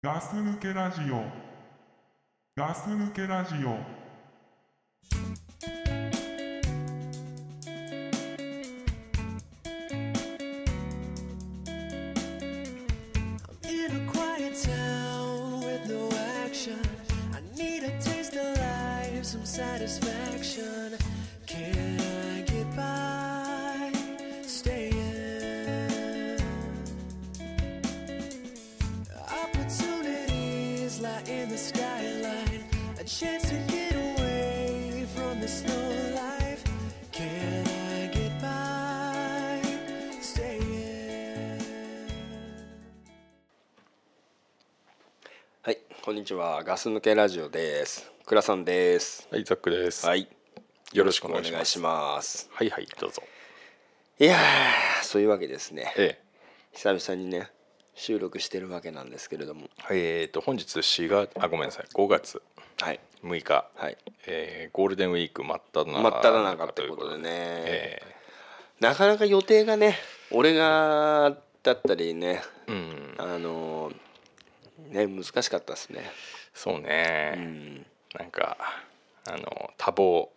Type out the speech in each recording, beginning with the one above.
ガス抜けラジオ。ガス抜けラジオちは。ガス抜けラジオです。倉さんです。はい、ザックです。はい、よろしくお願いします。お願いします。はいはい、どうぞ。いやー、そういうわけですね。え久々にね、収録してるわけなんですけれども。え、えーと本日4月あごめんなさい5月はい、6日、はい。えーゴールデンウィーク真っ只中真っ只中ってことでね、えなかなか予定がね、俺がだったりね、ーうんあのーね難しかったですね。そううね、ん。なんかあの多忙。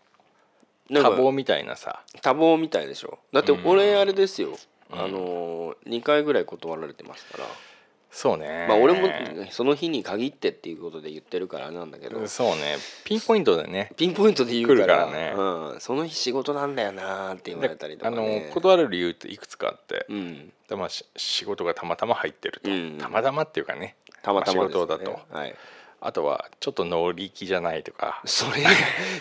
多忙みたいなさ。多忙みたいでしょ。だってうん。俺あれですよ。あのー、2回ぐらい断られてますから。そうね。まあ俺もその日に限ってっていうことで言ってるからなんだけど。そうね。ピンポイントでね。ピンポイントで言うから。からね。うん、その日仕事なんだよなーって言われたりとあかね。の断る理由っていくつかあって、うん。でまあ、し仕事がたまたま入ってると、うん。たまたまっていうかねたまたまね。仕事だと。はい。あとはちょっと乗り気じゃないとか。それ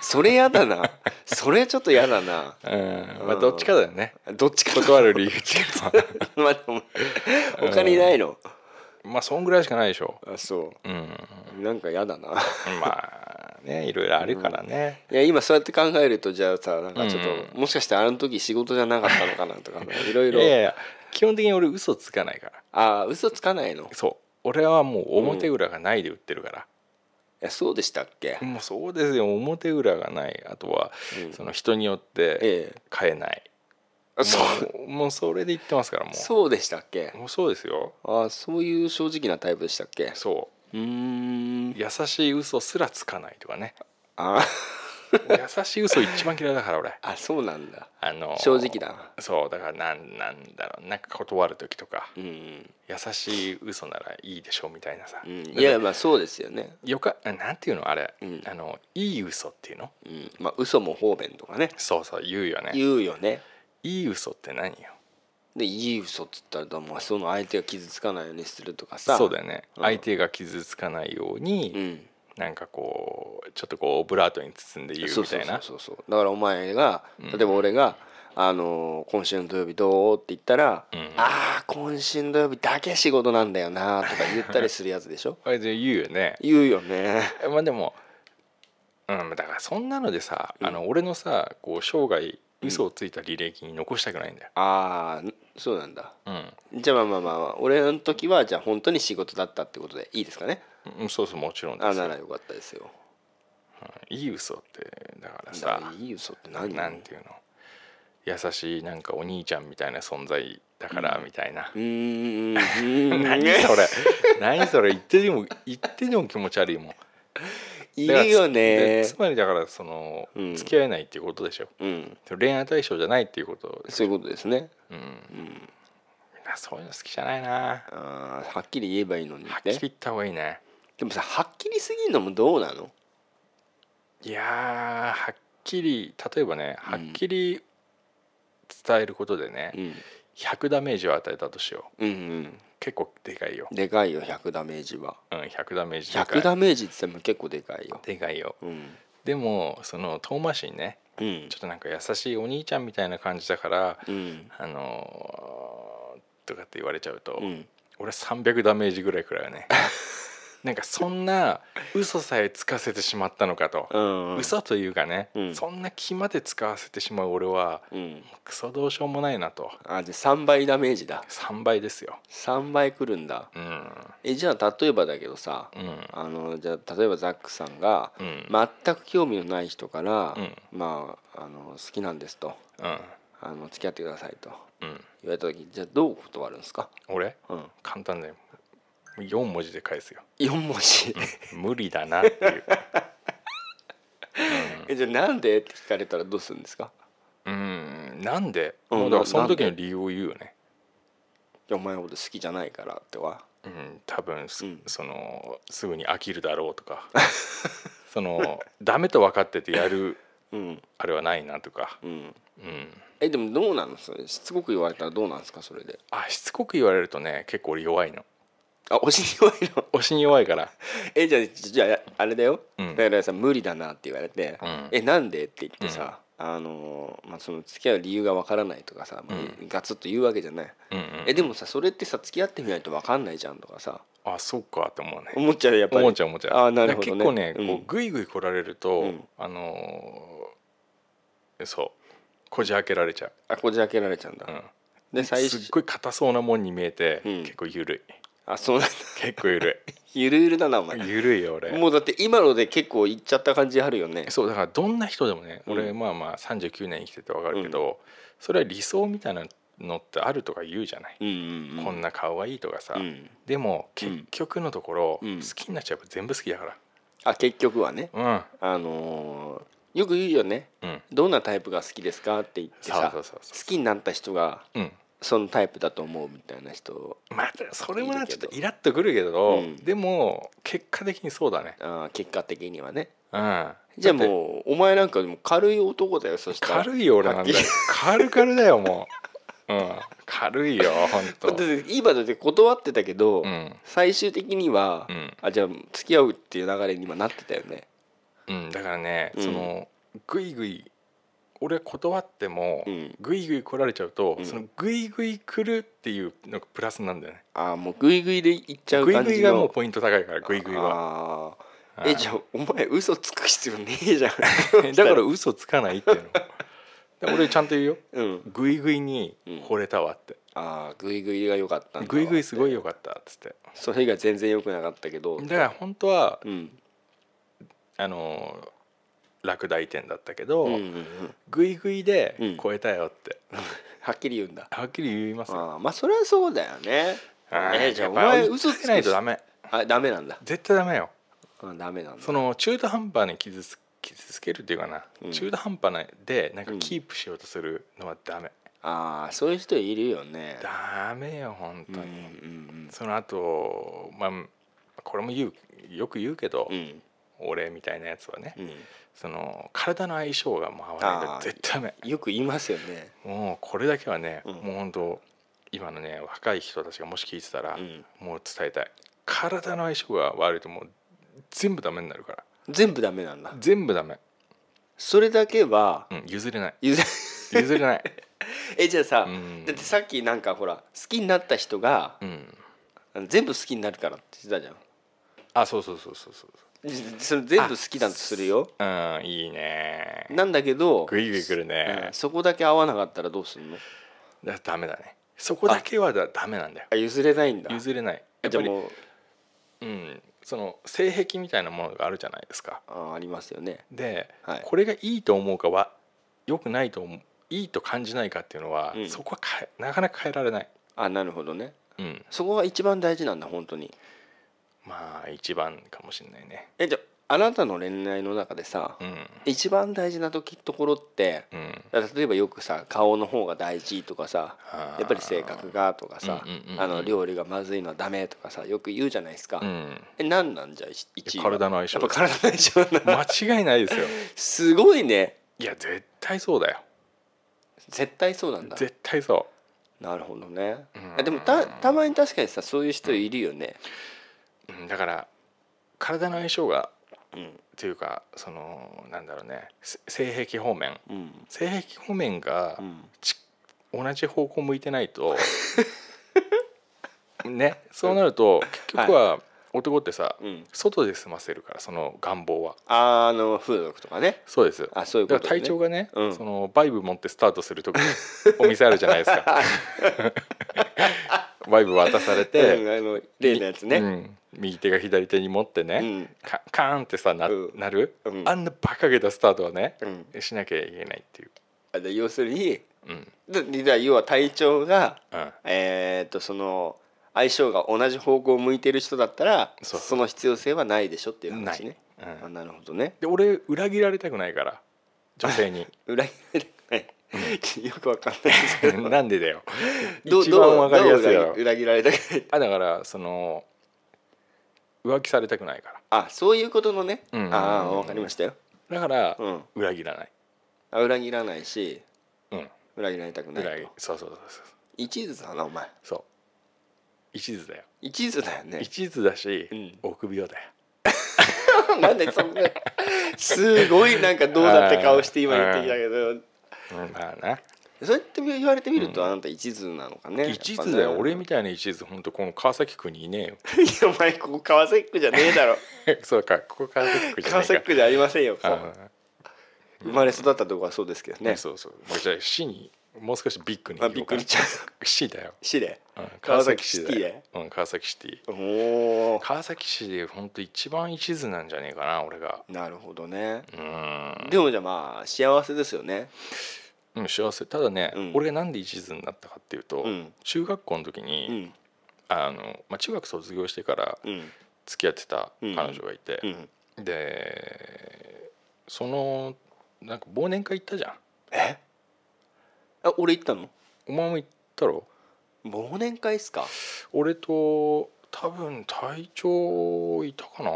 それやだな。それちょっとやだな。うん。まあどっちかだよね。どっちか断る理由っていうのは。まあ他にないの、まあそんぐらいしかないでしょ。あそう。ん。うなんかやだな。まあねいろいろあるからね、いや今そうやって考えるとじゃあさなんかちょっと、うもしかしてあの時仕事じゃなかったのかなとかいろいろ。いやいや基本的に俺嘘つかないから。ああ嘘つかないの？いそう俺はもう表裏がないで売ってるから、やそうでしたっけ、もうそうですよ。表裏がない。あとは、うん。その人によってええ。買えない、あそう。もうもうそれで言ってますからもう。そうでしたっけ？もうそうですよ。あそういう正直なタイプでしたっけ？そう。ーん。う優しい嘘すらつかないとかね。あ優しい嘘一番嫌いだから俺。あそうなんだ。あの正直だ。なそうだからなんなんだろうなんか断る時とかうん、優しい嘘ならいいでしょみたいなさ、うん、いやまあそうですよね。よかなんていうのあれ、うん。あのいい嘘っていうの？うん。まあ嘘も方便とかね。そうそう言うよね。言うよね。いい嘘って何よ？でいい嘘っつったらまあその相手が傷つかないようにするとかさ。そうだよね、うん。相手が傷つかないように、うんなんかこうちょっとこうオブラートに包んで言うみたいな。そうそうだからお前がうん。例えば俺が「あのー今週の土曜日どう?」って言ったら「うん。ああ今週の土曜日だけ仕事なんだよな」とか言ったりするやつでしょ？あれで言うよね。言うよね。まあでもうんだからそんなのでさ、あの俺のさこう生涯嘘をついた履歴に残したくないんだよ、ああそうなんだ。うん。じゃあまあまあまあ俺の時はじゃあ本当に仕事だったってことでいいですかね？うん、そうそうもちろんですよ。あならよかったですよ。うんいい嘘ってだからださいい嘘って何？なんていうの？優しいなんかお兄ちゃんみたいな存在だからみたいな。う、ーん 何それ？何それ？言ってでも言ってでも気持ち悪いもん。いるよね。つつまりだからその、うん。付き合えないっていうことでしょ。うん。恋愛対象じゃないっていうことそういうことですね。うん、みん。なそういうの好きじゃないな。あーはっきり言えばいいのにはっきりね言った方がいいねでもさはっきりすぎるのもどうなの？いやーはっきり例えばねはっきり伝えることでね、うん。100ダメージを与えたとしよう。うんうん。結構でかいよ、でかいよ100ダメージは。うん、100ダメージでかい。100ダメージって言っても結構でかいよ。でかいよ。うん。でもその遠回しにねうん。ちょっとなんか優しいお兄ちゃんみたいな感じだから、うん。あのーとかって言われちゃうと、うん。俺300ダメージぐらいくらいよね なんかそんな嘘さえつかせてしまったのかと、うん嘘というかね、うん。そんな気まで使わせてしまう俺はうん。クソどうしようもないなと。あじゃあ3倍ダメージだ。3倍ですよ。3倍くるんだ。うん。えじゃあ例えばだけどさうん。あのじゃあ例えばザックさんがうん。全く興味のない人からうん。まああの好きなんですと。うん。あの付き合ってくださいとうん。言われた時じゃあどう断るんですか？俺？うん。簡単だよ4文字で返すよ。4文字。無理だなっていう。えじゃあなんでって聞かれたらどうするんですか？うん。なんで、うんだからその時の理由を言うよね。お前のこと好きじゃないからっては？うん多分す,、うん。そのすぐに飽きるだろうとか。そのダメと分かっててやる うん。あれはないなとか、うん。うん、えでもどうなのそれしつこく言われたらどうなんですか？それで。あしつこく言われるとね結構俺弱いのあ押しに弱いの？押しに弱いから。えじゃあじゃああれだよ、うん。だからさ無理だなって言われて、うん。えなんでって言ってさ、あのーまあ、その付き合う理由がわからないとかさ、もううガツッと言うわけじゃない、うんうん。えでもさそれってさ付き合ってみないとわかんないじゃんとかさ。あそうかって思うね。思っちゃうやっぱり。思っちゃう思っちゃう。あーなるほどね。結構ね、うん。こうグイグイ来られると、うん。あのーそうこじ開けられちゃあこじ開けられちゃうんだ、う、うん、で最初。すっごい硬そうなもんに見えて、うん。結構ゆるいあそうなんだ。結構ゆるゆるゆるだなお前。いゆるいよ俺。もうだって今ので結構いっちゃった感じあるよね。そうだからどんな人でもね、うん。俺まあまあ39年生きてて分かるけど、それは理想みたいなのってあるとか言うじゃない、うんうんうん。こんな顔がいいとかさ、うん。でも結局のところ、うん。好きになっちゃえば全部好きだかあ結局はね。らあのーよく言うよね。うんうん。どんなタイプが好きですかって言ってさそうそうそうそう。好きになった人がうんそのタイプだと思うみたいな人まあそれもなちょっとイラッとくるけど、うん。でも結果的にそうだね。あー結果的にはね。うん。じゃあもうお前なんかでも軽い男だよそしたら。軽いよ俺なんだよ軽々だよもう。うん。軽いよ本 だ当って今だって断ってたけど、うん。最終的には、うん。あじゃあ付き合うっていう流れに今なってたよね。うん、だからね、うん。そのグイグイ俺断っても、うん。グイグイ来られちゃうと、うん。そのグイグイ来るっていうのがプラスなんだよね。ああもうグイグイでいっちゃう感じの。グイがもうポイント高いからグイグイは。ああうんえじゃあお前嘘つく必要ねえじゃん。だから嘘つかないっていうの。で俺ちゃんと言うよ。うん。グイグイに惚れたわって、ああグイグイが良かったんだわグイグイすごい良かったっつって。それ以外全然良くなかったけど。だから本当はうん。あの落第点だったけど、うんうんうん。グイグイでうん。超えたよって、はっきり言うんだ。はっきり言いますよ。ああまあそれはそうだよね。あーえじゃあお前嘘つけないとダメ。あダメなんだ。絶対ダメよ。あダメなんだ。その中途半端に傷つ傷つけるっていうかな、うん。中途半端なでなんかうん。キープしようとするのはダメ、ああそういう人いるよね。ダメよ本当に、うんうんその後まあこれも言うよく言うけど、うんうん。俺みたいなやつはね、うんその体の相性がもう合わないと絶対ダメ。よく言いますよね。もうこれだけはね、うん。もう本当今のね若い人たちがもし聞いてたら、うん。もう伝えたい。体の相性が悪いともう全部ダメになるから。全部ダメなんだ。全部ダメ、それだけはうん、譲れない。譲譲れない。えじゃあさ、うん。だってさっきなんかほら好きになった人がうん。全部好きになるからって言ってたじあそうそうそうそうそう。ゃん それ全部好きだとするよ。うんいいね。なんだけど、グイグイ来るうねん、そこだけ合わなかったらどうすんの？だダメだね。そこだけはだダメなんだよ。あ譲れないんだ。譲れない。やっぱり。じゃあもううんその性癖みたいなものがあるじゃないですか。あありますよね。で、はい。これがいいと思うかは良くないと思ういいと感じないかっていうのは、うん。そこは変えなかなか変えられない、あなるほどね。うん、そこが一番大事なんだ本当にまあ一番かもしれないね。えじゃああなたの恋愛の中でさ、うん。一番大事な時ところってうん。例えばよくさ顔の方が大事とかさやっぱり性格がとかさうんうんうんうん。あの料理がまずいのはダメとかさよく言うじゃないですか、うん。え何なんじゃ一位は？体の相性。やっぱ体の相性な。間違いないですよ。すごいね。いや絶対そうだよ。絶対そうなんだ。絶対そなるほどね。でもたたまに確かにさそういう人いるよね。う、うん、だから体の相性がうん。っていうかそのなんだろうねせ性癖方面。うん。性癖方面が同じ方向向いてないと ねそうなると結局は男ってさ、うん。外で済ませるからその願望は。ああの風俗とかね。そうです。あそういうことね。体調がね、うん。そのバイブ持ってスタートする時に お店あるじゃないですか。バイブ渡されうんて、あの例のやつね。うん右手が左手に持ってね、うん。カカーンってさな,、うん。なる、うん。あんなバカげたスタートはね、うん。しなきゃいけないっていう、あで要するにうん。でで要は体調がうん、えーっとその相性が同じ方向を向いてる人だったらその必要性はないでしょっていう話ね。ない。うん。あなるほどね。で俺裏切られたくないから女性に。裏切られたくない。よくわかんないですけど。なんでだよ。どう一番わかりやすい裏切られたくない？あだからその浮気されたくないかあそういうことのね、うん。ああわかりましたよ、らだからうん、裏切らない。あ裏切らないし。うん。裏切られたくない裏切そうそうそうそう一途だなお前。そう。一途だよ。一途だよね。一途だし、うん。臆病だよ。なんでそんなすごいなんかどうだって顔して今言ってきたけど。うん。まあなそうやって言われてみるとあなた一途なのかね。一途だよ、俺みみたいな一途本当この川崎区にいね いやお前ここ川崎区じゃねえだろ。え よそうかここ川崎区じゃ川崎区じゃありませんよ生まれ育ったとこはそうですけどあね。そうそう。もうじゃあ市にもう少しビッグにあびっくりしちゃう。市だよ、市で？うん、川崎シティで？うん、川崎シティ。おお川崎市で本当一番一途なんじゃねえかな俺が。なるほどね。うん。でもじゃあまあ幸せですよねうん幸せ。ただね、うん。俺がなんで一途になったかっていうと、うん。中学校の時に、うん。あのまあ、中学卒業してからうん。付き合ってた彼女がいてう、ん。でそのなんか忘年会行ったじゃん。え？あ俺行ったの？お前も行ったろ？忘年会っすか？俺と多分隊長いたかな。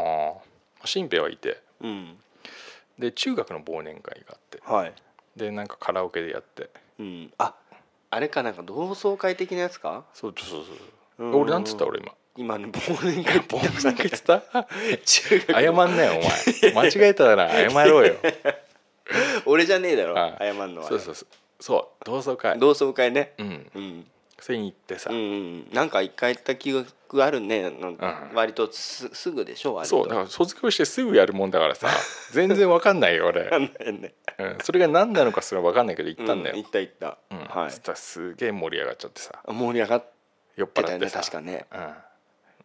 新平はいて。うん。で中学の忘年会があって。はいでなんかカラオケでやって。うん。ああれかなんか同窓会的なやつか？そうそうそうそう。うん。俺なんつった俺今。今ね忘年会って言った。忘年会っつった？中学謝んなよお前。間違えたら謝ろうよ。俺じゃねえだろ。あ。謝んのは。そうそうそう。そう同窓会。同窓会ね。うん。うんそれに行ってさ、うんうんなんか一回行った記憶あるね。のん割とすすぐでしょ？割と。そうだから卒業してすぐやるもんだからさ。全然わかんないよ俺、わかんないね。うん、それが何なのかすらわかんないけど行ったんだよ、う行った行った。うん。はい。そしたらすげえ盛り上がっちゃってさ。盛り上がってたよね確かね。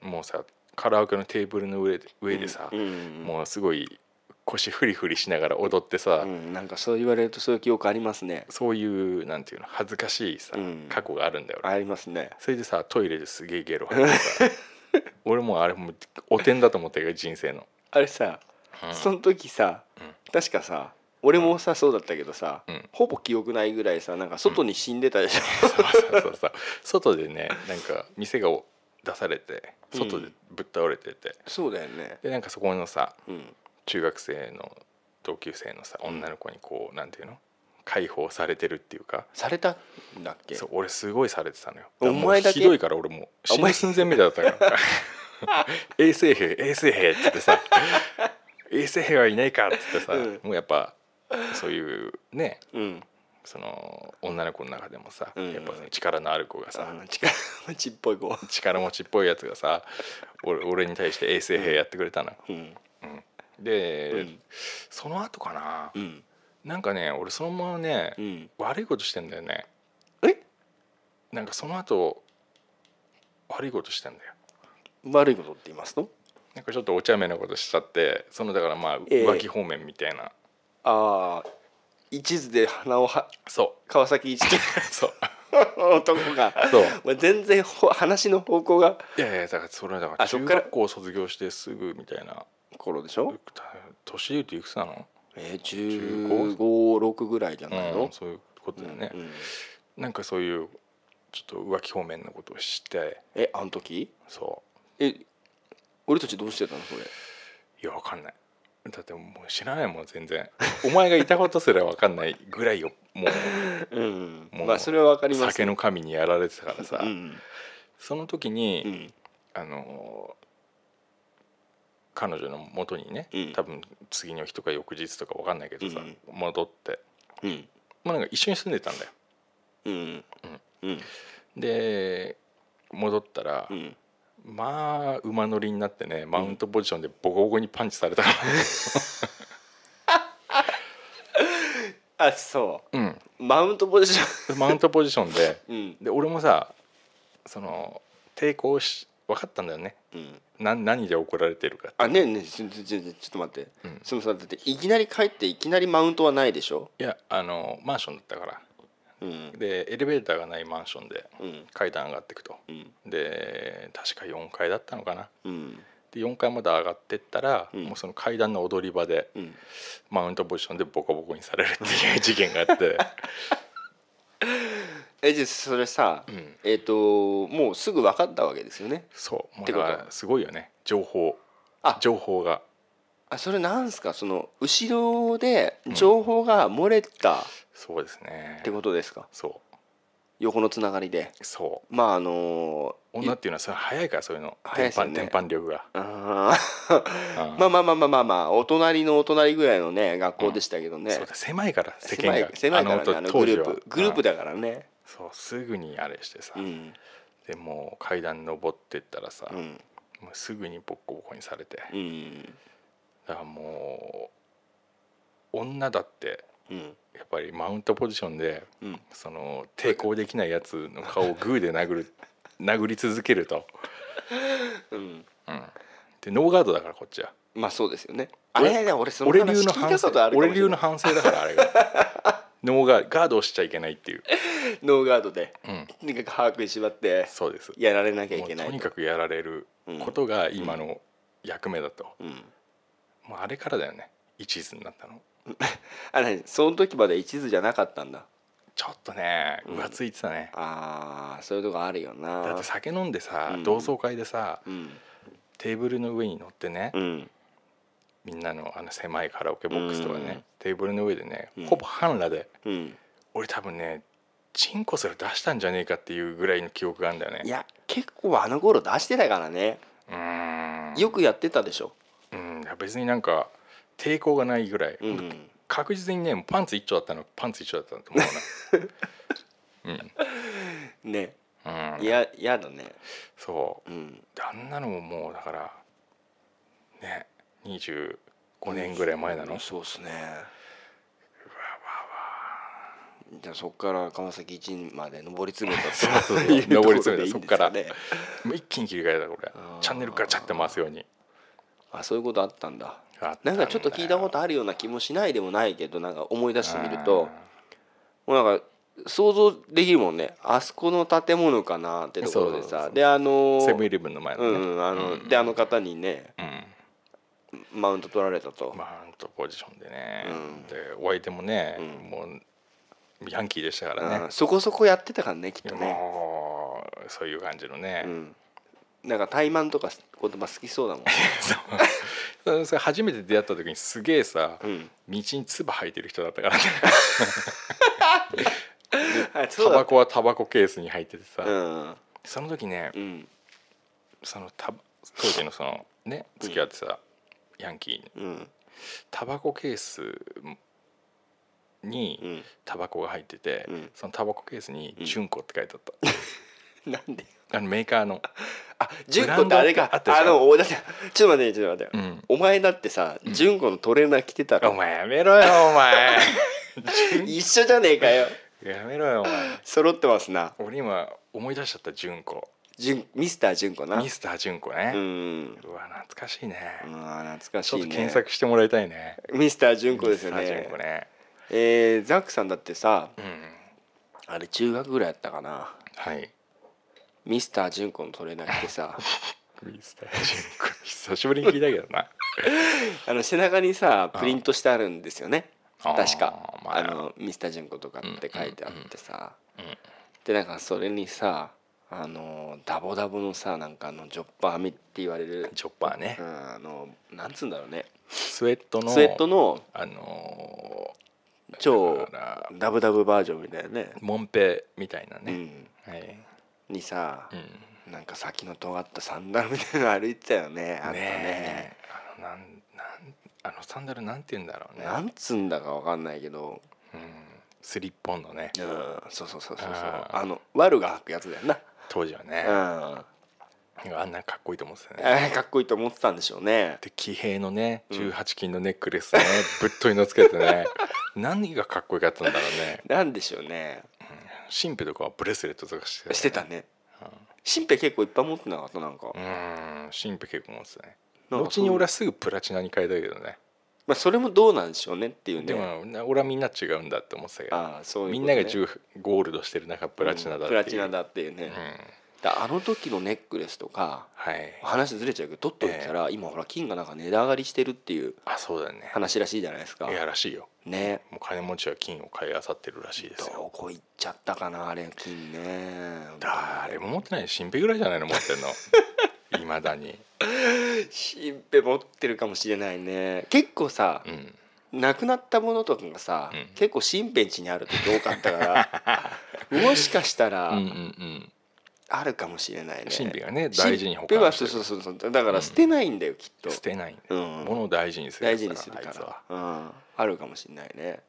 うん、もうさカラオケのテーブルの上で上でさ、うんうん。もうすごい腰フリフリしながら踊ってさ、うんなんかそう言われるとそういう記憶ありますねそういうなんていうの恥ずかしいさ、うん過去があるんだよありますねそれでさトイレですげえゲロ吐いてさ俺もあれもうお点だと思ったよ人生の、あれさうんその時さ確かさ俺もさそうだったけどさうんほぼ記憶ないぐらいさなんか外に死んでたでしょそうそうそう外でねなんか店が出されて外でぶっ倒れてて、そうだよねでなんかそこのさうん中学生の同級生のさ女の子にこうなんていうの？解放されてるっていうか。されたんだっけ？そう俺すごいされてたのよ。お前だけ？ひどいから俺もう死ぬ寸前みたいだったから。衛生兵衛生兵っつってさ 衛生兵はいないかっつってさ、うん。もうやっぱそういうねうん。その女の子の中でもさ、うん。やっぱ力のある子がさ、力持ちっぽい子。力持ちっぽいやつがさ俺俺に対して衛生兵やってくれたのよ、うんで、うん。その後かな、うん。なんかね俺そのままね、うん。悪いことしてんだよね。え？なんかその後悪いことしてんだよ。悪いことって言いますとなんかちょっとお茶目なことしちゃってそのだからまあええ。浮気方面みたいな、ああ一途で鼻をはそ川崎一う そう。途 男が。そう。全然ほ話の方向が。いやいやだからそれはだから。中学校卒業してすぐみたいな頃でしょ？年で言うといくつなの、えー、1 5 6ぐらいじゃないの？うん、そういうことだよね、うんうん。なんかそういうちょっと浮気方面のことをして。えあの時？そえ俺たちどうしてたのそれ？ういやわかんない。だってもう知らないもん全然。お前がいたことすらわかんないぐらいよもう。ん。もうまあそれは分かうります酒の神にやられてたからさ、うん。その時に、うん。あの彼女の元にね、うん。多分次の日とか翌日とかわかんないけどさ、うん。戻って。うん。まあなんか一緒に住んでたんだよ。うん。うん。で戻ったら、うん。まあ馬乗りになってねマウントポジションでボコボコにパンチされたか あそら、うん、うマウントポジショマウントポジションで。で俺もさその抵抗し分かったんだよね。うんな何で怒られてるかあねえねえちょちょちょっと待って、うん。そのさだっていきなり帰っていきなりマウントはないでしょ？いやあのマンションだったから。うん。でエレベーターがないマンションでうん。階段上がっていくと。うん。で確か4階だったのかな。うん。で4階まで上がってったら、うん。もうその階段の踊り場でうん。マウントポジションでボコボコにされるっていう事件があって、えじゃあそれさ、うん、えっ、ともうすぐ分かったわけですよね。そう。もうってことだからすごいよね。情報。あ。情報が。あそれなんすか？その後ろで情報が漏れたそうですね。ってことですか、そ横のつながりで。うそう。まああの女っていうのはそれ早いからそういうの。天板早いっすよね。天板力が、あー。うん。まあまあまあまあまあまあお隣のお隣ぐらいのね学校でしたけどね、そうだ狭いから世間が。狭いからねああののグループグループでだからねそうすぐにあれしてさ、うん。でもう階段登ってったらさ、うん。もうすぐにボッコボコにされて、うん。だからもう女だってうん。やっぱりマウントポジションでうん。その抵抗できないやつの顔をグーで殴る 殴り続けると、うん。うん、でノーガードだからこっちは。まあそうですよね。あ俺れね俺その俺話聞い流の反省たこと俺流の反省だからあれが ノーガードガードをしちゃいけないっていう、ノーガードで。うん、とにかく把握に縛ってそうです。やられなきゃいけないと。にかくやられることが今の役目だと、うん。もうあれからだよね。一途になったの。あ何その時まで一途じゃなかったんだ。ちょっとねうん。浮ついてたね、あーそういうとこあるよな。だって酒飲んでさ、うん。同窓会でさうん。テーブルの上に乗ってね、うんみんなのあの狭いカラオケボックスとかね、うん。テーブルの上でね、うん。ほぼ半裸でうん。俺多分ねチンコすら出したんじゃねえかっていうぐらいの記憶があるんだよね。いや結構あの頃出してたからね。うーん。よくやってたでしょ。うん。別になんか抵抗がないぐらい、うん。確実にねパンツ一丁だったの。パンツ一丁だったと思うな。ね うん、うん、いややだね。そう。うん。であんなのももうだからね25年ぐらい前なの、そうっすね。じゃあそこから川崎一まで上り詰めたとそうそう上り詰めた。そっから。一気に切り替えたこれ。チャンネルからチャッて回すように。あそういうことあったんだ。あなんかちょっと聞いたことああるような気もしないでもないけどなんか思い出してみると。もうなんか想像できるもんね。あそこの建物かなってところでさ。であのセブンイレブンの前のね、うんあのであの方にね。うんマウント取られたと。マウントポジションでね、うん。でお相手もね、うん。もうヤンキーでしたからね、うん。そこそこやってたからねきっとね。そういう感じのね、うん。なんか怠慢とか言葉好きそうだもん。そ初めて出会った時にすげえさ、うん。道に唾吐いてる人だったからね。タバコはタバコケースに入っててさ、うん。その時ねうん。そのタ当時のそのね付き合ってたヤンキーに。うん。タバコケースにうん。タバコが入ってて、うん。そのタバコケースに「うん。純子」って書いてあった、なんで？あのメーカーの、あ純子ってあれか。ああのおだってちょっと待ってちょっと待って。うん、お前だってさ純子のトレーナー着てたろ。お前やめろよお前。一緒じゃねえかよ。やめろよお前。揃ってますな。俺今思い出しちゃった純子。純ミスター純子な。ミスター純子ね。う、ん。うわ懐かしいね、うん懐かしいね。ちょっと検索してもらいたいね。ミスター純子ですよミスター純ね子ね。えーザックさんだってさうん。あれ中学ぐらいやったかな。はい。ミスター純子のトレーナー着てさ。ミスター純子。久しぶりに聞いたけどな。あの背中にさプリントしてあるんですよね。確か。まあ。あのミスター純子とかって書いてあってさ。でなんかそれにさあのダボダボのさなんかあのジョッパー編みって言われる。チョッパーね。うんあのなんつうんだろうね。スウェットのスウェットのあの超だからダブダブバージョンみたいなね。ーモンペみたいなね、うん。はい、にさうん、なんか先の尖ったサンダルみたいなの歩いてたよねあったね。ねえ。あのなんなんあのサンダルなんて言うんだろうね。なんつうんだかわかんないけど。うん、スリッポンのね。うん。そうそうそうそうそう。あのワルが履くやつだよな当時はね、うん。あんなかっこいいと思ってたね。かっこいいと思ってたんでしょうね。で騎兵のねうん。18金のネックレスね、ぶっといのつけてね。何がかっこよかったんだろうね。なんでしょうね。神秘とかはブレスレットとかしてたよね。してたね。新兵結構いっぱい持ってなかったなんか。うん。神秘結構持ってたね。後に俺はすぐプラチナに変えたけどねまあそれもどうなんでしょうねっていうね。でもな俺はみんな違うんだって思ってたけど。ああそういうね。みんなが10ゴールドしてる中プラチナだっていう、プラチナだっていうね、うん。だあの時のネックレスとかはい。話ずれちゃうけど取っといたら、今ほら金がなんか値上がりしてるっていうあそうだよね。話らしいじゃないですか。いやらしいよ。ね。もう金持ちは金を買い漁ってるらしいですよ。どこ行っちゃったかなあれ金ね。誰も持ってない新兵ぐらいじゃないの持ってんの いまだに。新兵持ってるかもしれないね。結構さう、ん。なくなったものとかがさ、うん。結構新兵地にある時多かったから もしかしたらうんうんうん。あるかもしれないね。新兵がね大事に保管してる。そうそうそうそう。だから捨てないんだよ、きっと。捨てないんだよ。うん。物を大事にする大事にするから、うん、あるかもしれないね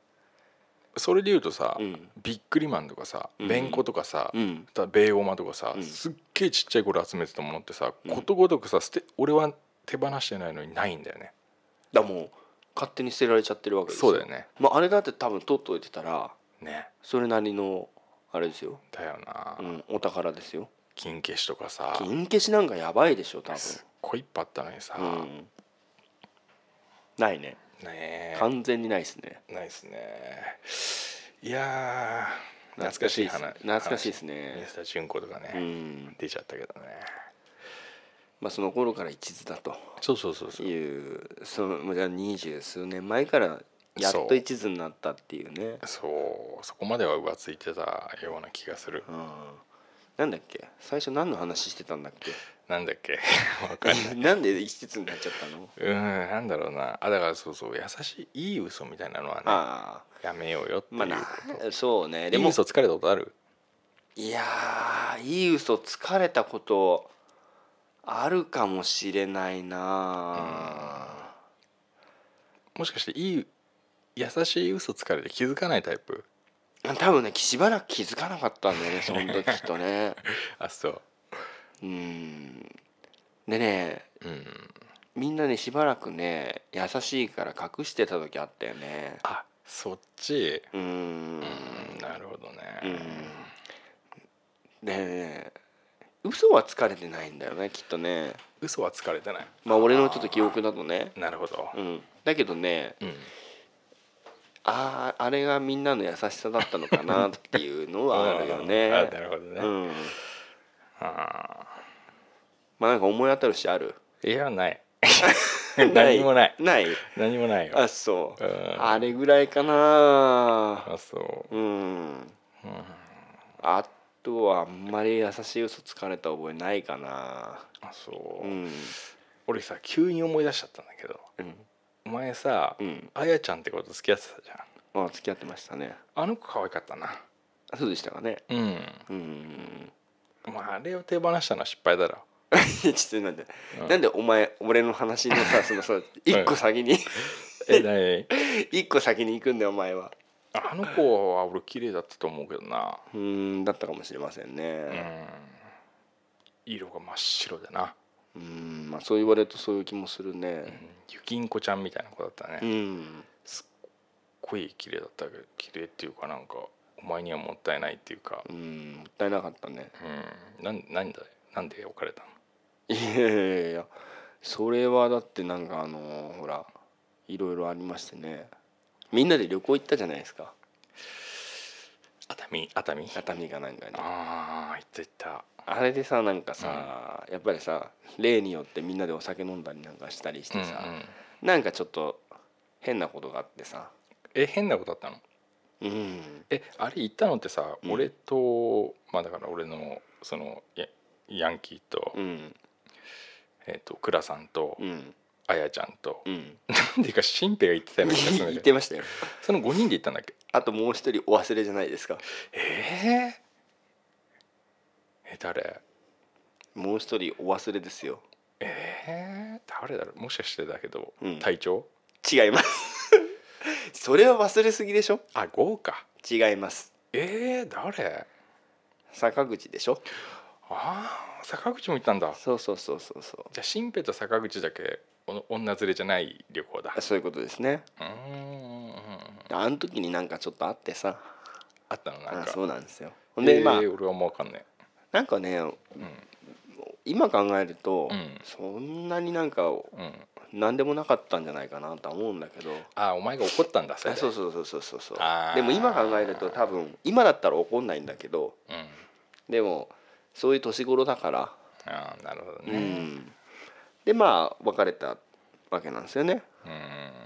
それで言うとさ、うん。ビックリマンとかさうん。ベンコとかさ、うん。だベーゴマとかさ、うん。すっげえちっちゃい頃集めてたものってさ、うん。ことごとくさ捨て俺は手放してないのにないんだよね。だもう勝手に捨てられちゃってるわけですそうだよね。まあ、あれだって多分取っといてたらね。それなりのあれですよ、だよな、うん、お宝ですよ。金消しとかさ。金消しなんかやばいでしょ多すっごいいっぱいあったのにさ、ないねね。え完全にないですね。ないですね。いやー懐かしい話。懐かしいです。ね。話水田純子とかね、うん。出ちゃったけどね。まあその頃から一途だと。そうそうそうそう。いうそのまあじゃあ二十数年前からやっと一途になったっていうね。そう。そこまでは浮ついてたような気がする。うん。なんだっけ？最初何の話してたんだっけ？なんだっけ？わかんない。なんで一途になっちゃったの？うんなんだろうな。あだからそうそう優しいいい嘘みたいなのはねあやめようよってあいうまあなそうね。でもいい嘘疲れたことある？いやーいい嘘疲れたことあるかもしれないな。もしかしていい優しい嘘疲れて気づかないタイプ？多分ねしばらく気づかなかったんだよねその時きっとね。あそううん。でねうん。みんなねしばらくね優しいから隠してた時あったよね。あそっち？うん。なるほどね。でね嘘は疲れてないんだよねきっとね。嘘は疲れてない。まあ俺のちょっと記憶だとね。なるほど。うん。だけどねうん。あああれがみんなの優しさだったのかなっていうのはあるよね。あなるほどね、うんあまあなんか思い当たるしある？ーいや ない。何もない。ない？何もないよ。あそう。うん。あれぐらいかな。あそう。うん。あとはあんまり優しい嘘つかれた覚えないかな。あそう、うん。俺さ急に思い出しちゃったんだけど。うん。お前さ、うん。あやちゃんってこと付き合ってたじゃん。あ付き合ってましたね。あの子可愛かったな。あそうでしたかね。うん。うんまああれを手放したのは失敗だろ。ちょっとなんで、うん。なんでお前俺の話のさそのさ 一個先に。え 一個先に行くんだよお前は。何あの子は俺綺麗だったと思うけどな。うんだったかもしれませんうん。ね色が真っ白でな、うんまあそう言われるとそういう気もするうん。ね、ゆきんこちゃんみたいな子だったね、うん。すっごい綺麗だったけど綺麗っていうかなんかお前にはもったいないっていうか。うんもったいなかったね。うん。なんなんだなんで別れたの？いやいやいやそれはだってなんかあのほらいろいろありましてね。みんなで旅行行ったじゃないですか。熱海？熱海？熱海かなんかにああ言ってた。あれでさなんかさ、やっぱりさ例によってみんなでお酒飲んだりなんかしたりしてさ、うんうん。なんかちょっと変なことがあってさ。え変なことあったの？うん。えあれ言ったのってさ、うん。俺とまあだから俺のそのヤヤンキーと,、うん。えっと倉さんと、うん。あやちゃんと、うん。なんでか新兵が言ってたような気がするんだ言けど。ってましたよ。その5人で行ったんだっけ？あともう一人お忘れじゃないですか。えー、え誰？もう一人お忘れですよ。えー、誰だろう？もしかしてだけど、うん。隊長？違いますそれは忘れすぎでしょ？あ豪か違います。えー、誰？坂口でしょ？ああ坂口も行ったんだ。そうそうそうそうそう。じゃあ新兵と坂口だけお女連れじゃない旅行だ。そういうことですね。うーん。あの時になんかちょっとあってさ。あったの？なんか。あそうなんですよ。ほんで、えーまあ俺はもう分かんないなんかねうん。今考えると、うん。そんなになんかうん何でもなかったんじゃないかなとは思うんだけど。あお前が怒ったんだそれ。そうそうそうそうそうそう。でも今考えると多分今だったら怒んないんだけど。うん。でもそういう年頃だから、ああなるほどうねん、でまあ別れたわけなんですよね。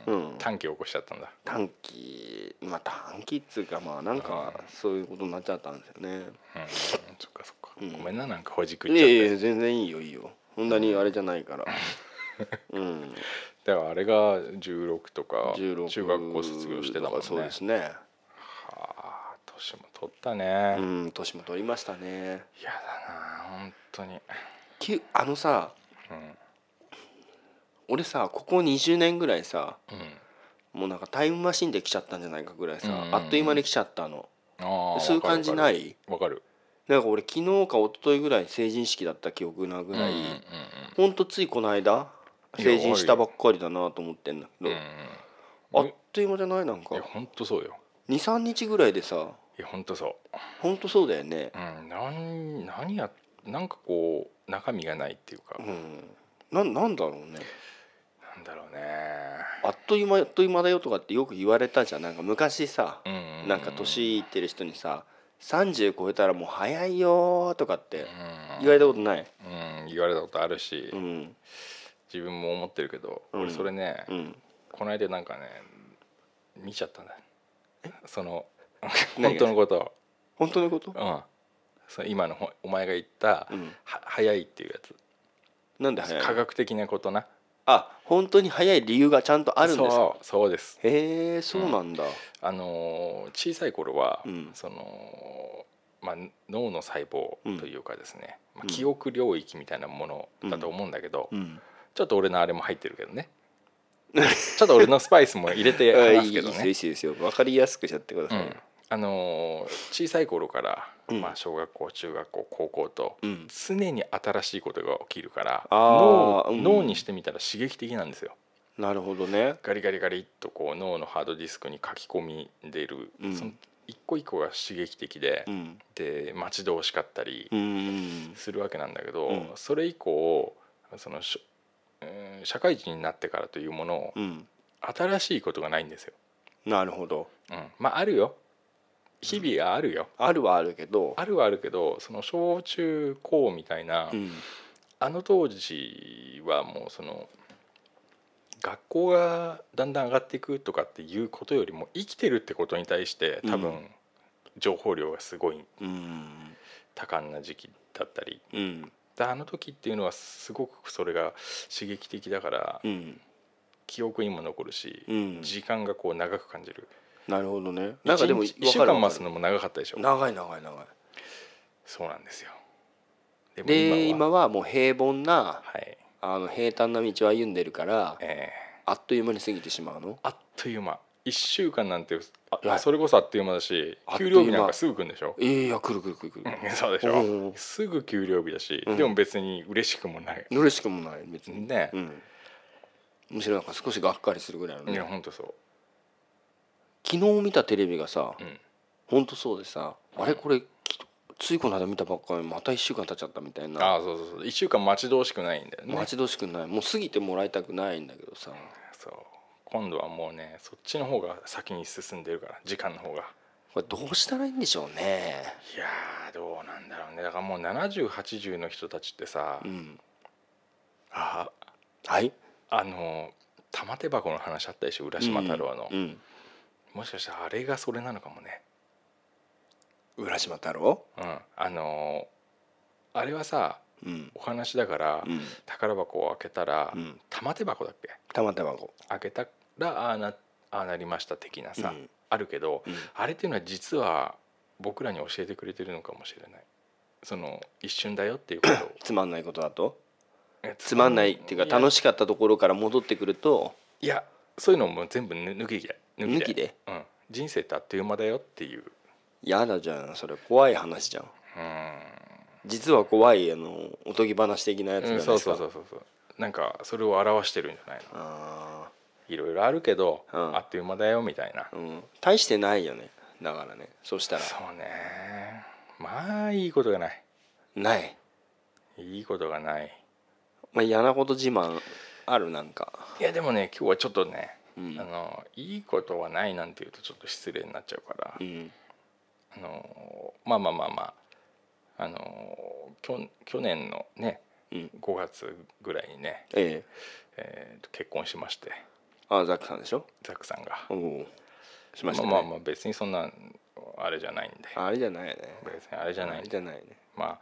うん。うん、短期起こしちゃったんだ。短期まあ短期っつうかまあなんかそういうことになっちゃったんですよね。うん。そっかそっか。うんごめんななんかほじくっいやちゃって。いや全然いいよいいよ。そんなにあれじゃないから。うん、だからあれが16とか16中学校卒業してたもんね。そうですね。はあ年も取ったね、うん年も取りましたね。嫌だな本当に。きあのさうん。俺さここ20年ぐらいさうん。もうなんかタイムマシンで来ちゃったんじゃないかぐらいさ、うん。うんうんあっという間に来ちゃったの。ああそういう感じない？わかるなんか俺昨日か一昨日ぐらい成人式だった記憶なぐらい、うんうん。ほんとついこの間成人したばっかりだなと思ってんだけど、うんうんあっという間じゃない？なんか。いや本当そうよ。23日ぐらいでさ。いや本当そほんとそうだよね。ううんなん何やなんかこう中身がないっていうか、うん。なんなんだろうね。なんだろうね。あっという間あっという間だよとかってよく言われたじゃん。なんか昔さうんうんうん。なんか年いってる人にさ30超えたらもう早いよとかってうん。言われたことない？うん言われたことあるし、うん自分も思ってるけど、うん。俺それね、うん。この間なんかね見ちゃったんだその本当のこと本当のこと？うん。その今のほお前が言った、うん。は早いっていうやつ。なんで早いの？科学的なことな。あ本当に早い理由がちゃんとあるんですか？そうです。へえそうなんだ。あのー小さい頃は、うん。そのまあ、脳の細胞というかですね、まあ、うん記憶領域みたいなものだと思うんだけど、うんちょっと俺のあれも入ってるけどね。ちょっと俺のスパイスも入れて 話すけどね。いいいですよ。分かりやすくしちゃってください、うん。あのー小さい頃から、うん。まあ、小学校中学校高校とうん。常に新しいことが起きるからあ脳脳にしてみたら刺激的なんですよ。なるほどね。ガリガリガリっとこう脳のハードディスクに書き込みでる、うん。その一個一個が刺激的で、うん。で待ち遠しかったりするわけなんだけど、うん。それ以降その社会人になってからというものうん。新しいことがないんですよ。なるほど。うん、まああるよ。日々はあるよ。あるはあるけど。あるはあるけどその小中高みたいな、うん。あの当時はもうその学校がだんだん上がっていくとかっていうことよりも生きてるってことに対して多分うん情報量がすごいうん。多感な時期だったりうんであの時っていうのはすごくそれが刺激的だからうん。記憶にも残るし、うん。時間がこう長く感じる。なるほどね。なんかでも1週間待つのも長かったでしょ。長い長い長い。そうなんですよ。で今は。もう平凡なはい。あの平坦な道を歩んでるからえあっという間に過ぎてしまうの？ーあっという間1週間なんてあはい。それこそあっという間だし給料日なんかすぐ来るんでしょ？いやいや来る来る来る来る。う んそうでしょ？おうおう。すぐ給料日だし、うん。でも別に嬉しくもない。嬉しくもない別に。ね、うん。むしろなんか少しがっかりするぐらいのいねや本当そ昨日見たテレビがさう、うん、ほんとそうでさあれこれきついこの間見たばっかりまた1週間経っちゃったみたいな。ああそうそうそう。1週間待ち遠しくないんだよね。待ち遠しくない。もう過ぎてもらいたくないんだけどさ。そう今度はもうねそっちの方が先に進んでるから時間の方が。これどうしたらいいんでしょうね。いやーどうなんだろうね。だからもう7080の人たちってさ、うん。あはい？あの玉手箱の話あったでしょ浦島太郎の、うん。もしかしたらあれがそれなのかもね。浦島太郎？うん。あのあれはさうんお話だから、うん。宝箱を開けたら、うん。玉手箱だっけ？玉手箱。開けたらああなああなりました的なさ、うん。あるけど、うん。あれっていうのは実は僕らに教えてくれてるのかもしれない。その一瞬だよっていうことを。つまんないことだと？えつまんないっていうか楽しかったところから戻ってくると？いやそういうのも全部ぬ抜きで。抜きで？うん、人生ってあっという間だよっていう。やだじゃん。それ怖い話じゃん。うん実は怖いあのおとぎ話的なやつじゃうんないですかそうそうそうそう。そうなんかそれを表してるんじゃないの。あいろいろあるけど、うん。あっという間だよみたいな、ーうん。大してないよね。だからね。そしたら。そうね。まあいいことがない。ない、いいことがない。まあ、嫌なこと自慢あるなんか。いやでもね今日はちょっとね、うん。あのいいことはないなんて言うとちょっと失礼になっちゃうから、うん。あのまあまあまあまああの去去年のねうん。5月ぐらいにね、ええ。えーと結婚しまして。あザックさんでしょ？ザックさんが。おおしましたね。まあまあまあ別にそんなあれじゃないんで。あれじゃないね。別にあれじゃない。じゃないね。まあ。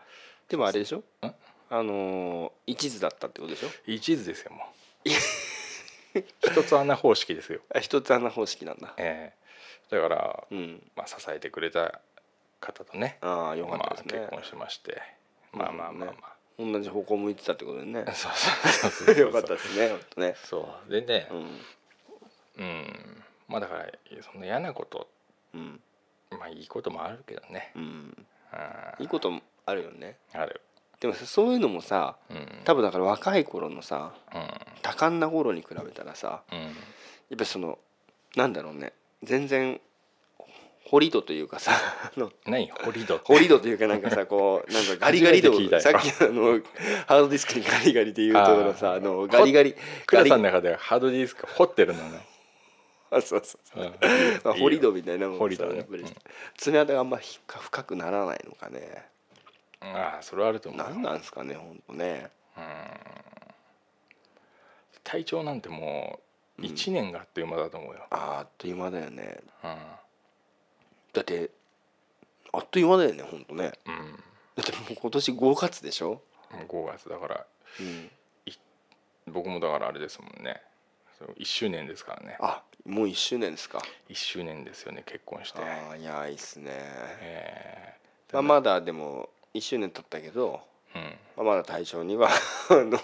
でもあれでしょ？ん？あのー一途だったってことでしょ？一途ですよもう。一つ穴方式ですよ、あ一つ穴方式なんだ。えーだから、うん。まあ、支えてくれた方とねああよかまあ、ったですね。結婚しましてまあまあまあまあ、同じ方向向いてたってことでね。そうそうそうそうよかったですねね。そう。でねうん。うん、まあだからそんな嫌なことうん。まあいいこともあるけどね、うん。うん、いいこともあるよね。ある。でもさそういうのもさうん。多分だから若い頃のさうん。多感な頃に比べたらさうん。やっぱりそのなんだろうね。全然掘り度というかさ何？ホリドって。掘り度というかなんかさこうなんか ガリガリ度さっきのあのハードディスクにガリガリで言うところさあのガリガリクラさんの中ではハードディスク掘ってるのね、あそうそうそう。うん。まあ、掘り度みたいなもんね。爪痕があんまり深くならないのかね。ああそれはあると思う。何なんですかねほんとね。体調なんてもう1年があっという間だと思うよ、あーあっという間だよね。うんだってあっという間だよねほんとね。うん。だってもう今年5月でしょ、もう5月。だからうん、僕もだからあれですもんね。そう1周年ですからね。あもう1周年ですか。1周年ですよね結婚して。ああいやいいっすね、えまあ、まだでも1周年経ったけど、ーうん。まあ、まだ対象にはあの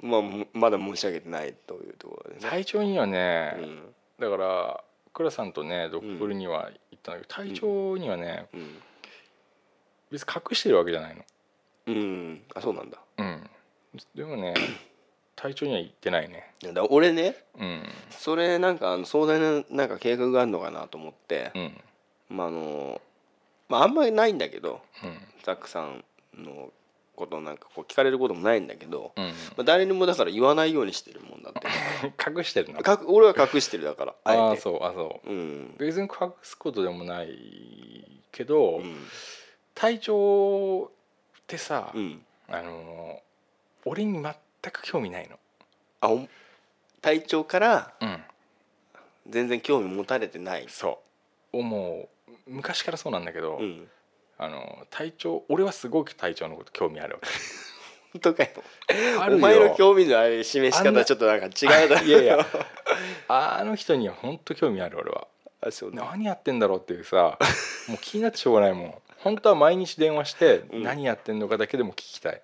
まあむまだ申し上げてないというところでね、体調にはね、うん。だから倉さんとねドッグルには行ったんだけど、体調にはねうん。別に隠してるわけじゃないの。うん。あそうなんだ。うん。でもね 体調には行ってないね。だ俺ねうん。それなんかあの壮大ななんか計画があるのかなと思ってう、ん。まああのまああんまりないんだけどうん。ザックさんのことなんかこう聞かれることもないんだけど、うんまあ、誰にもだから言わないようにしてるもんだって。隠してるの？か俺は隠してるだからあえて。ああそうあそう。うん。別に隠すことでもないけど、うん。体調ってさ、うん。あの俺に全く興味ないの。あお体調からうん。全然興味持たれてない。そう。もう。昔からそうなんだけど、うんあの体調俺はすごく体調のこと興味あるわけ。本当かよ。あるよ。お前の興味のあれ示し方ちょっとなんか違うだろいやいや。あの人には本当興味ある俺は。あそうだ何やってんだろうっていうさもう気になってしょうがないもん。本当は毎日電話してうん。何やってんのかだけでも聞きたい。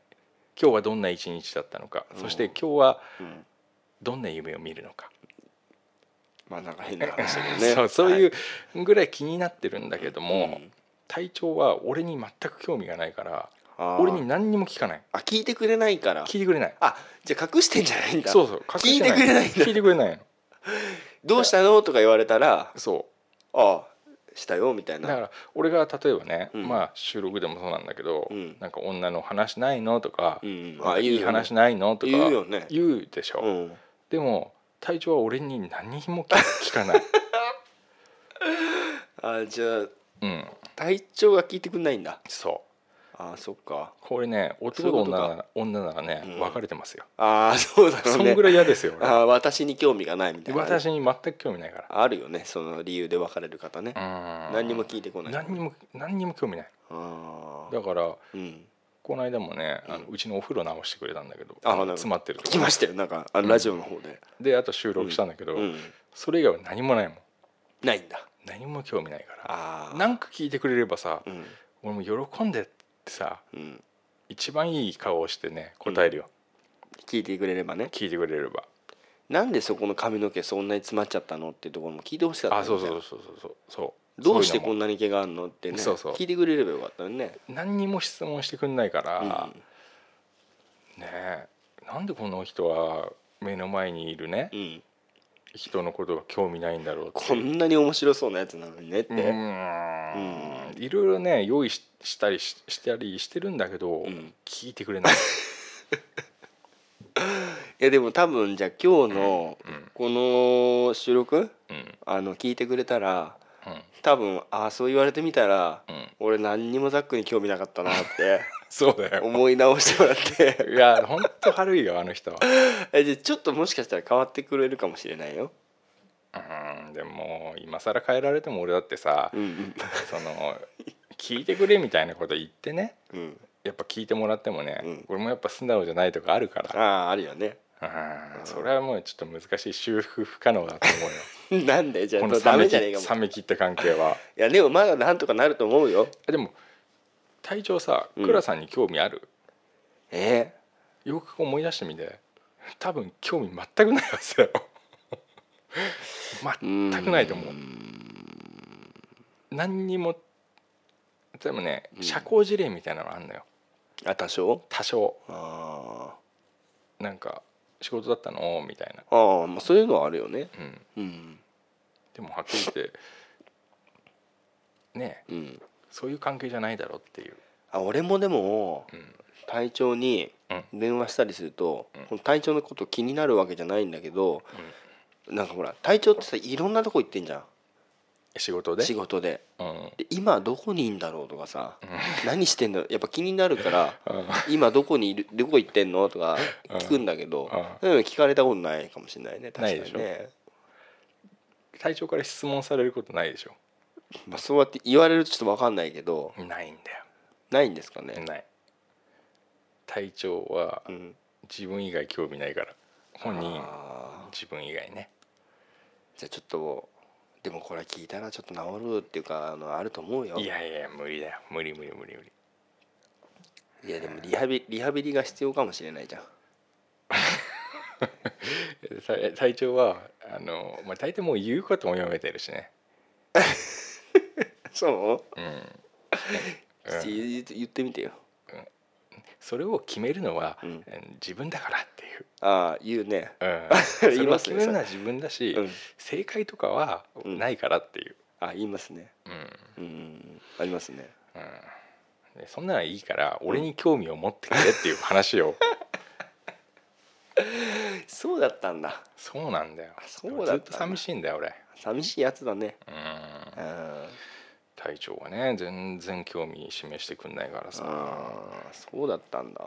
今日はどんな一日だったのか、うん。そして今日はうん。どんな夢を見るのか、まあなんか変な話だけどね。そうそういうはぐらい気になってるんだけども、うん体調は俺に全く興味がないから俺に何にも聞かない。あ聞いてくれないから。聞いてくれない。あじゃあ隠してんじゃないんだ。そうそう隠して聞いてくれないんだ。聞いてくれないの。どうしたの？とか言われたらそああしたよみたいうな。だから俺が例えばね、うん。まあ収録でもそうなんだけど、うん。なんか女の話ないのとか、うんなんかいい話ないのとか言うよね。言うでしょ、うん。でも体調は俺に何も聞聞かない、あじゃあうん、体調が聞いてくんないんだ。そう。あそっか。これね男と女なら女ならね、うん。分かれてますよ。ああそうだろそうんねぐらい嫌ですよ俺。あー私に興味がないみたいな。ね、私に全く興味ない。からあるよねその理由で別れる方ね。うん。何にも聞いてこない。何にも何にも興味ない。あだからあうん。この間もねあのうん。うちのお風呂直してくれたんだけどあなるほど詰まってると聞きましたよなんかあのラジオの方で。であと収録したんだけど、うん。それ以外は何もないもん。ないんだ何も興味ないから。なんか聞いてくれればさうん。俺も喜んでってさうん。一番いい顔をしてね答えるよ、聞いてくれればね。聞いてくれれば。なんでそこの髪の毛そんなに詰まっちゃったのっていうところも聞いてほしかったあそうそううそうそうそう。そう。どうしてこんなに毛があるのってね。そうそう。聞いてくれればよかったね。何にも質問してくんないから、うん。ねえ。なんでこの人は目の前にいるね。うん人のことが興味ないんだろうこんなに面白そうなやつなのにねって。うーん。いろいろね用意ししたりししたりしてるんだけど、うん。聞いてくれない。いやでも多分じゃあ今日のうん。この収録うん。あの聞いてくれたらうん。多分ああそう言われてみたらうん。俺何にもザックに興味なかったなってそうだよ。思い直してもらって。いやほんと悪いよあの人は。えじゃあちょっともしかしたら変わってくれるかもしれないよ。うんでも今更変えられても俺だってさうんうん。その聞いてくれみたいなこと言ってね。うん、やっぱ聞いてもらってもね、うん。俺もやっぱ素直じゃないとかあるから。あああるよね。うんそれはもうちょっっと難しい修復不可能だと思うよ。なんで？じゃこの冷め切メじゃねえかも。冷め切った関係は。いやでもまだなんとかなると思うよ。でも隊長さうん。倉さんに興味ある、え？よく思い出してみて。多分興味全くないはずだよ。ー、全くないと思う。何にもでもねうん。社交辞令みたいなのあんのよ。あ多少？多少。あなんか仕事だったの？みたいな。ーあーまあそういうのはあるよね。うん。うん。でもはっきり言ってねうん。そういう関係じゃないだろうっていう、あ俺もでもうん。隊長に電話したりすると、うん。隊長のこと気になるわけじゃないんだけど、なんかほら隊長ってさいろんなとこ行ってんじゃん。仕事で？仕事で。うん。で今どこにいんだろうとかさ、何してんだろうやっぱ気になるからうん。今どこにいる？どこ行ってんの？とか聞くんだけど、うん。うん、聞かれたことないかもしれないね確かにね。隊長から質問されることないでしょまあ、そうやって言われるとちょっと分かんないけどないんだよ。ないんですかね、ない。隊長はうん、自分以外興味ないから。本人あー。自分以外ね。じゃあちょっとでもこれ聞いたらちょっと治るっていうかあのあると思うよ。いやいや無理だよ。無理無理無理無理。いやでもリハビリハビリが必要かもしれないじゃん。隊隊長はあの、まあ、大抵もう言うことも読めてるしね そう、うん、うん。言言ってみてよ。それを決めるのは、自分だからっていう、ああ言うね。うん、言いますね決めるのは自分だし、うん。正解とかはうん。ないからっていう、あ言いますね。うん。うん。ありますね。うん、でそんなのいいから俺に興味を持ってくれっていう話を、そうだったんだ。そうなんだよ。そうだ。ずっと寂しいんだよ俺、寂しいやつだね。うん、うん隊長はね全然興味示してくんないからさ、そうだったんだ。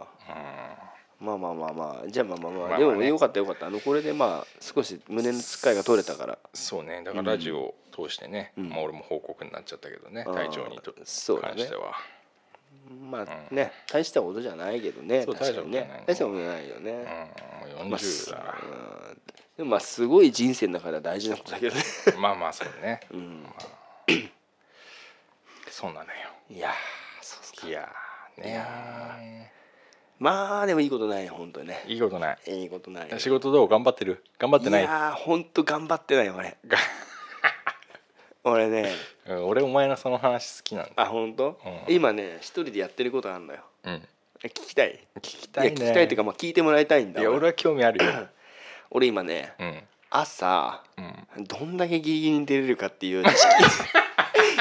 うん。まあまあまあまあじゃあまあまあまあ、まあまあね。でもよかったよかった。あのこれでまあ少し胸のつっかいが取れたから。そうね。だからラジオを通してね、うん。まあ、俺も報告になっちゃったけどね、あー隊長にとそうだね。関しては、まあね、大したことじゃないけどねそう確かにね。大大したこじゃないよね、うん、もうまあ40だな、うん。でもまあすごい人生の中では大事なことだけどね。まあまあそうね。うんそうなのよ。いやーそうっすか。いやーね。まあでもいいことないね本当にね。いいことない。いいことない仕事どう？頑張ってる？頑張ってない？いやー本当頑張ってない俺。俺ね。うん俺お前のその話好きなんだ。あ本当、うん。今ね一人でやってることあるのよ。うん。え聞きたい？聞きたいね。や聞きたいっていうかまあ聞いてもらいたいんだいや俺。は興味あるよ。俺今ねうん。朝うん。どんだけギリギリに出れるかっていう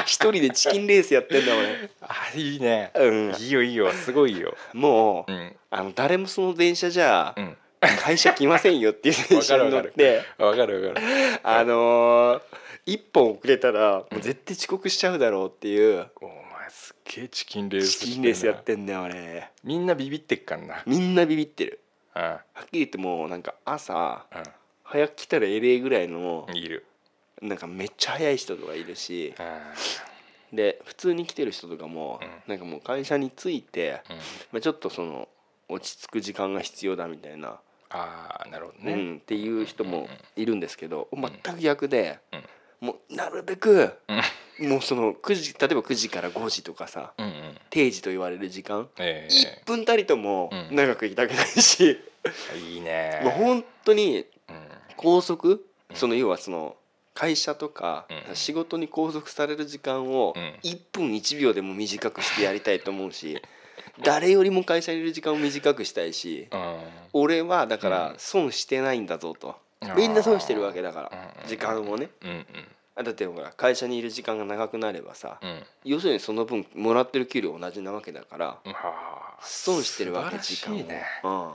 一人でチキンレースやってんだ俺あいいね。うん。いいよいいよ。すごいよ。もう、うん。あの誰もその電車じゃうん。会社来ませんよっていう電車に乗ってわかるわかる。あのー一本遅れたらもう絶対遅刻しちゃうだろうっていう。お前すっげえチキンレースチキンレースやっしてんだよ俺みんなビビってっからな。みんなビビってる。うはっきり言ってもうなんか朝ん。早く来たらえれえぐらいのうんいるなんかめっちゃ早い人とかいるしうん。で普通に来てる人とかもうん。なんかもう会社に着いて、うん。まあ、ちょっとその落ち着く時間が必要だみたいな、ああなるほどね。うん、っていう人もいるんですけどん。全く逆で、うん。もうなるべくうん。もうその9時例えば9時から5時とかさ定時と言われる時間え1分たりともうん。長くいたくないし、え いいねもう本当にうん。拘束その要はその会社とかうん。仕事に拘束される時間をうん。1分1秒でも短くしてやりたいと思うし 誰よりも会社にいる時間を短くしたいしうん。俺はだかうん。ら損してないんだぞと。みんな損してるわけだからうん時間をね。だってほら会社にいる時間が長くなればさ要するにその分もらってる給料同じなわけだからはあ損してるわけ時間を。ね。うん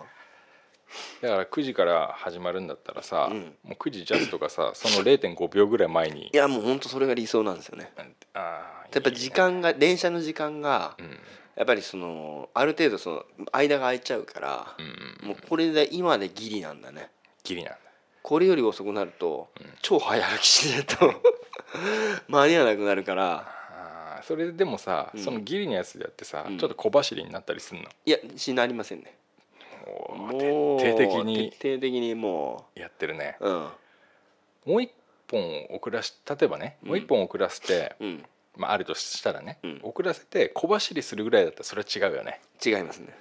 だから9時から始まるんだったらさ、うん。もう9時ジャストがさその0.5秒ぐらい前に。いやもうほんとそれが理想なんですよね。あーやっぱ時間が電車の時間がうん。やっぱりそのある程度その間が空いちゃうからうんもうこれで今でギリなんだね。ギリなんだ。これより遅くなると超早歩きしないと 間に合わなくなるから。あーそれでもさ、うん。そのギリのやつでやってさ、うん。ちょっと小走りになったりすんの？いやしなりませんねもう徹底的に徹底的にもやってるね。ううん。もう一本遅らし例えばね、うん。もう一本遅らせて、うん。まあ、あるとしたらね、うん。遅らせて小走りするぐらいだったらそれは違うよね。違いますね。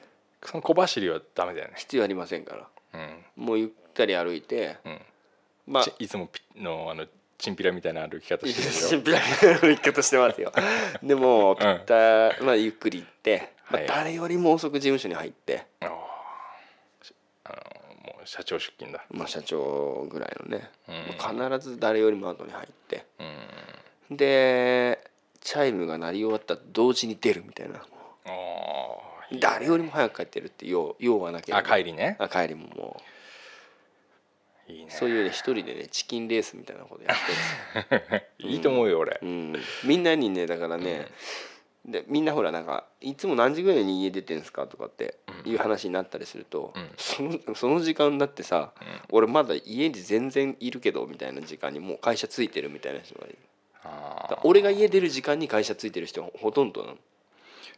その小走りはダメだよね。必要ありませんから。うん。もうゆったり歩いてうん。まあ。ちいつもピのあのチンピラみたいな歩き方してるでしシンプルな歩き方してますよ。でもぴった、まあ、ゆっくり行って、まあはい。誰よりも遅く事務所に入って、ょああ社長出勤だ。まあ、社長ぐらいのね、うん。必ず誰よりも後に入って。うん。でチャイムが鳴り終わった同時に出るみたいな。誰よりも早く帰ってるって用用はなければ。あ帰りね。あ帰りももいいね。うそういうね一人でねチキンレースみたいなことやってる。いいと思うよ俺。うん、みんなにねだからね、でみんなほらなんか「いつも何時ぐらいに家出てんすか?」とかっていう話になったりすると、うん。そのその時間だってさ、俺まだ家に全然いるけどみたいな時間にもう会社ついてるみたいな人がいる。俺が家出る時間に会社ついてる人がほとんどなの。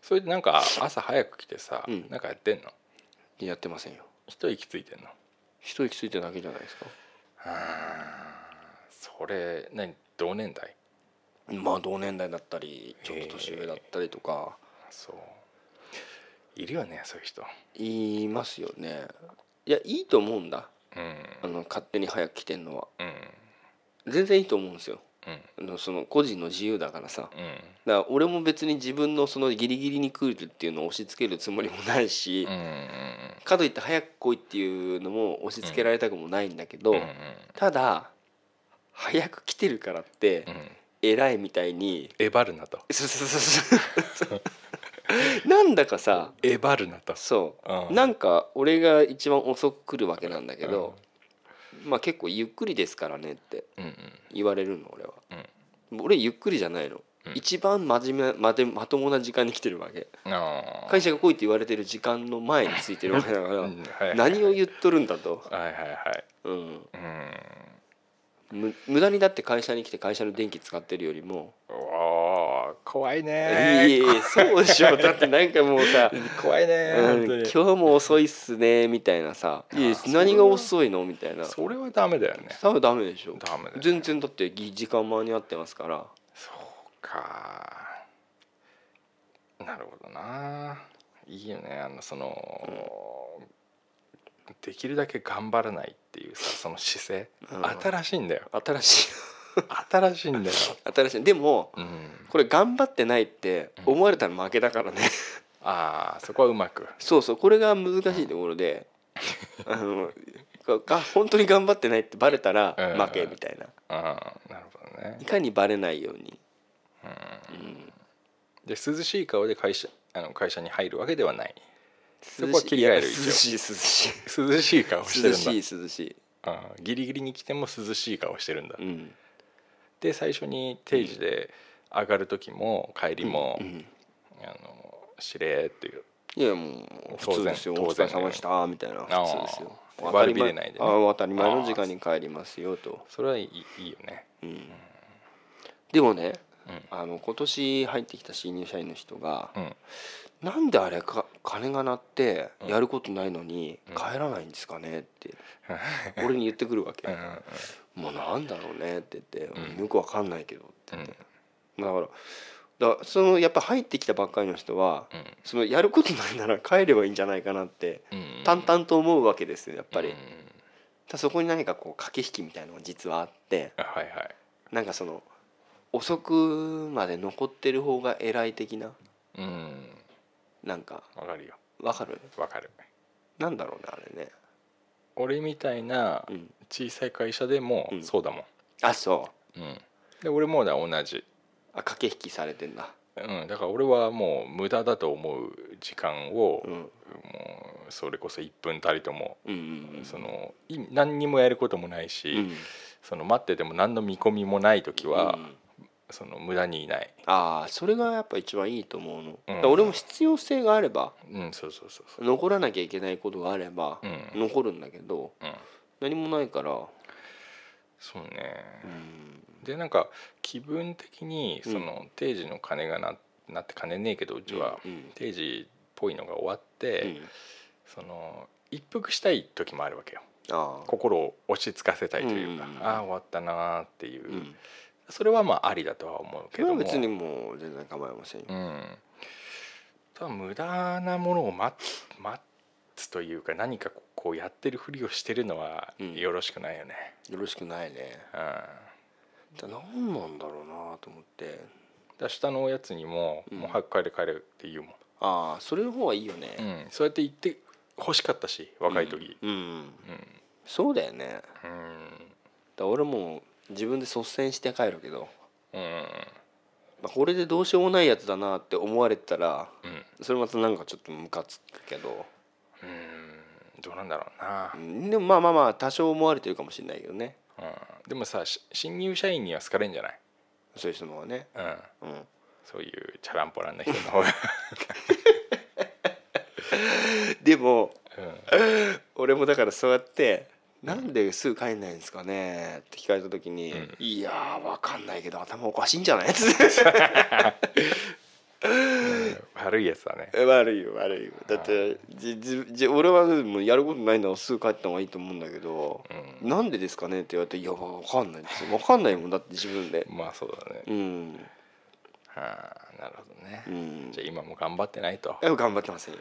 それでなんか朝早く来てさ、うん。なんかやってんの？やってませんよ。一息ついてんの？一息ついてるだけじゃないですか。それ何同年代？まあ同年代だったりちょっと年上だったりとか。そう。いるよねそういう人。言いますよね。いやいいと思うんだ。うん。あの勝手に早く来てんのは。うん。全然いいと思うんですよ。うん。あのその個人の自由だからさ。うん。だから俺も別に自分のそのギリギリに来るっていうのを押し付けるつもりもないし、かといって早く来いっていうのも押し付けられたくもないんだけど、ただ早く来てるからって、うん偉いみたいにえばるなと。そうそうそうそうなんだかさえばるなと。そう、うん。なんか俺が一番遅く来るわけなんだけど、まあ結構ゆっくりですからねってうんうん。言われるの俺は、俺ゆっくりじゃないの、一番真面目までまともな時間に来てるわけ。あ会社が来いって言われてる時間の前についてるわけだから、うん。はいはい何を言っとるんだと、あはいはいはい。うん、うんむ無駄にだって会社に来て会社の電気使ってるよりも、おー怖いいね。えいえそうでしょ。だってなんかもうさ怖いねうん今日も遅いっすねみたいなさ「いや何が遅いの?」みたいな。それはダメだよね。多分ダメでしょ。ダメね。全然だってぎ時間間に合ってますから。そうか。なるほどな。いいよねあのその、できるだけ頑張らないっていうさその姿勢、うん。新しいんだよ。新しい。新しいんだよ、新しい。でもうん、これ頑張ってないって思われたら負けだからね。ああそこはうまく。そうそうこれが難しいところで あのが本当に頑張ってないってバレたらうん。負けみたいな。ああなるほどね。いかにバレないように。で涼しい顔で会社あの会社に入るわけではないそこは切り替える涼一応。しい涼しい。涼しい顔してるんだ。涼しい涼しい。ああギリギリに来ても涼しい顔してるんだ、うん。で最初に定時で上がる時も帰りも、うんあのしれーっていう。いやもう普通ですよ。お疲れ様でした。みたいなああ普通ですよ。悪び当たり前れないでね。ああ当たり前の時間に帰りますよと。それはいいいいよね。うん。でもねうん。あの今年入ってきた新入社員の人がうんなんであれか金が鳴ってやることないのに帰らないんですかね？って 俺に言ってくるわけ。もうなんだろうねって言ってうん。よくわかんないけどってうん。だからだからそのやっぱ入ってきたばっかりの人はうん。そのやることないなら帰ればいいんじゃないかなってうん淡々と思うわけですよやっぱり。うんそこに何かこう駆け引きみたいなのが実はあってあはいはい。なんかその遅くまで残ってる方が偉い的なうんなんかわかるよ。わかる？わかる。なんだろうねあれね。俺みたいなうん。小さい会社でもうん。そうだもん、あそう。うん。で俺もだ同じ、あ駆け引きされてんだ。うん、だから俺はもう無駄だと思う時間を、うん。もそれこそ1分たりとも、うんうんうん。そのい何にもやることもないし、うん。その待ってても何の見込みもない時は、うんその無駄にいない。ああそれがやっぱ一番いいと思うの、うん。俺も必要性があればうんそうそうそう残らなきゃいけないことがあればうん。残るんだけど、うん。何もないから、そうね、うん。でなんか気分的にうん。その定時の鐘がななって金ねえけどうちは定時っぽいのが終わって、うん。その一服したい時もあるわけよ。ああ心を落ち着かせたいというか、うん。ああ終わったなーっていう、うんそれはまあありだとは思うそけども。別にもう全然構いませんよ、うん。ただ無駄なものを待つ待つというか何かこうやってるふりをしてるのはうん。よろしくないよね、よろしくないね。うん。だ何なんだろうなと思って。だから下のおやつにも「うん。もう早く帰れ帰れ」って言うもん、ああそれの方がいいよね、うん、そうやって言って欲しかったし若い時。うん、うん。うん、そうだよね。うん。ら俺も自分で率先して帰るけど、うん。まあ、これでどうしようもないやつだなって思われてたらうん。それまたなんかちょっとムカつくけど、うん。どうなんだろうな。う、ん。でもまあまあまあ多少思われてるかもしれないけどね。うん、でもさし新入社員には好かれんじゃない、そういう人の方がね、うん、うん、そういうチャランポランな人の方が、でもうん。俺もだからそうやって「なんですぐ帰んないんですかね?」って聞かれた時に「うん。いやーわかんないけど頭おかしいんじゃない? 」って悪いやつだね。悪いよ悪いよ。だってじじじ俺はもうやることないならすぐ帰った方がいいと思うんだけど「うなんでですかね?」って言われて「いやわかんないですよ。わかんないもんだって自分で」まあそうだね。うん。はあなるほどね、うん。じゃあ今も頑張ってないと。頑張ってませんよ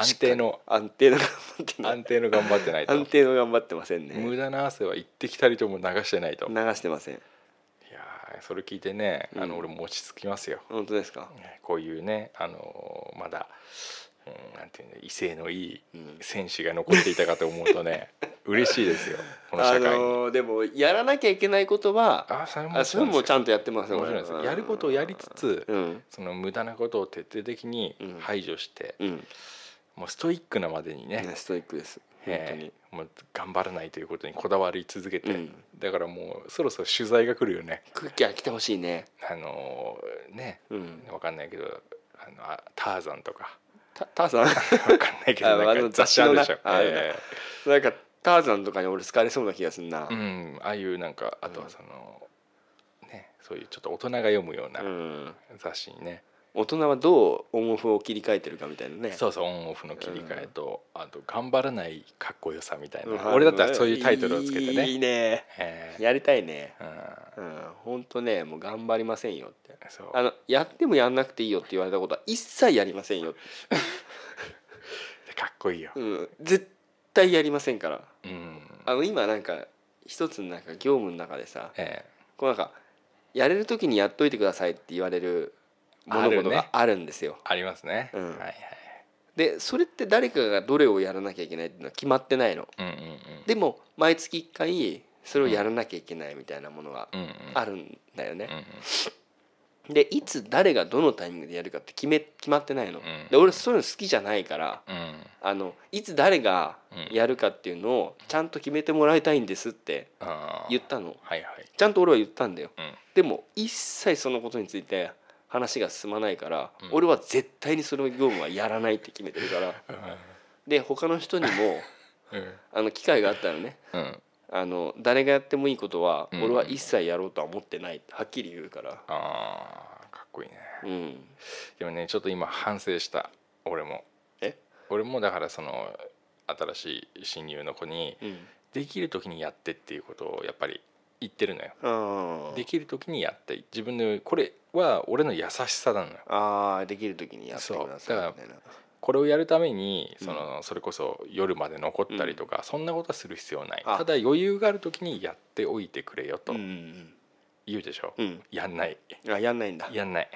安定の安定の頑張ってない安定の頑張ってないと。安定の頑張ってませんね。無駄な汗は一滴たりとも流してないと。い流してません。やーそれ聞いてねあのうん俺も落ち着きますよ、本当ですか？こういうねあのーまだ、うん、なんていうの威勢のいいうん。戦士が残っていたかと思うとね 嬉しいですよこのあ社会に、のーでもやらなきゃいけないことはあそれもあそれもちゃんんとやってますよ面白いですよ。やることをやりつつ、うん。その無駄なことを徹底的にうん。排除して、うんもうストイックなまでにね、ねストイックです。本当に。ええもう頑張らないということにこだわり続けて、うん。だからもうそろそろ取材が来るよね。空気は来てほしいね。あのーね。うん。わかんないけどあのあターザンとか。たターザン？わかんないけどああなんかの雑誌のなでしょ、ああるなんかターザンとかに俺好かれそうな気がするな。えうん。ああいうなんかあとはその、ねそういうちょっと大人が読むようなうん。雑誌にね、大人はどうオンオフを切り替えてるかみたいなね。そうそうオンオフの切り替えと、あと頑張らないかっこよさみたいな、うん。俺だったらそういうタイトルをつけてね。いいね。ええ。やりたいね。うん。うん本当ねもう頑張りませんよって。そう。あのやってもやんなくていいよって言われたことは一切やりませんよ、で かっこいいよ、うん、絶対やりませんから。うん。あの今なんか一つのなんか業務の中でさえ。こうなんかやれる時にやっといてくださいって言われる物事があるんですよ。えありますね、うん。はいはいでそれって誰かがどれをやらなきゃいけないっていうのは決まってないの。うんうんうん。でも毎月1回それをやらなきゃいけないみたいなものがあるんだよね。うん。うん。でいつ誰がどのタイミングでやるかって決め決まってないの。ん。で俺そういうの好きじゃないからうん。あのいつ誰がやるかっていうのをちゃんと決めてもらいたいんですって言ったの。はいはい。ちゃんと俺は言ったんだよ。うん。でも一切そのことについて話が進まないから、うん。俺は絶対にその業務はやらないって決めてるから。で他の人にも うん。あの機会があったらねうん。あの誰がやってもいいことはうん。俺は一切やろうとは思ってないってはっきり言うから。あーかっこいいね。うん。でもねちょっと今反省した。俺も。え？俺もだからその新しい新入の子にうん。できる時にやってっていうことをやっぱり言ってるのよ。あできる時にやって。自分のこれは俺の優しさなのよ。あーできる時にやってくださいみたいな。これをやるためにその、それこそ夜まで残ったりとか、そんなことはする必要ない。あ。ただ余裕がある時にやっておいてくれよと言うでしょ、うん。やんない。あやんないんだ。やんない。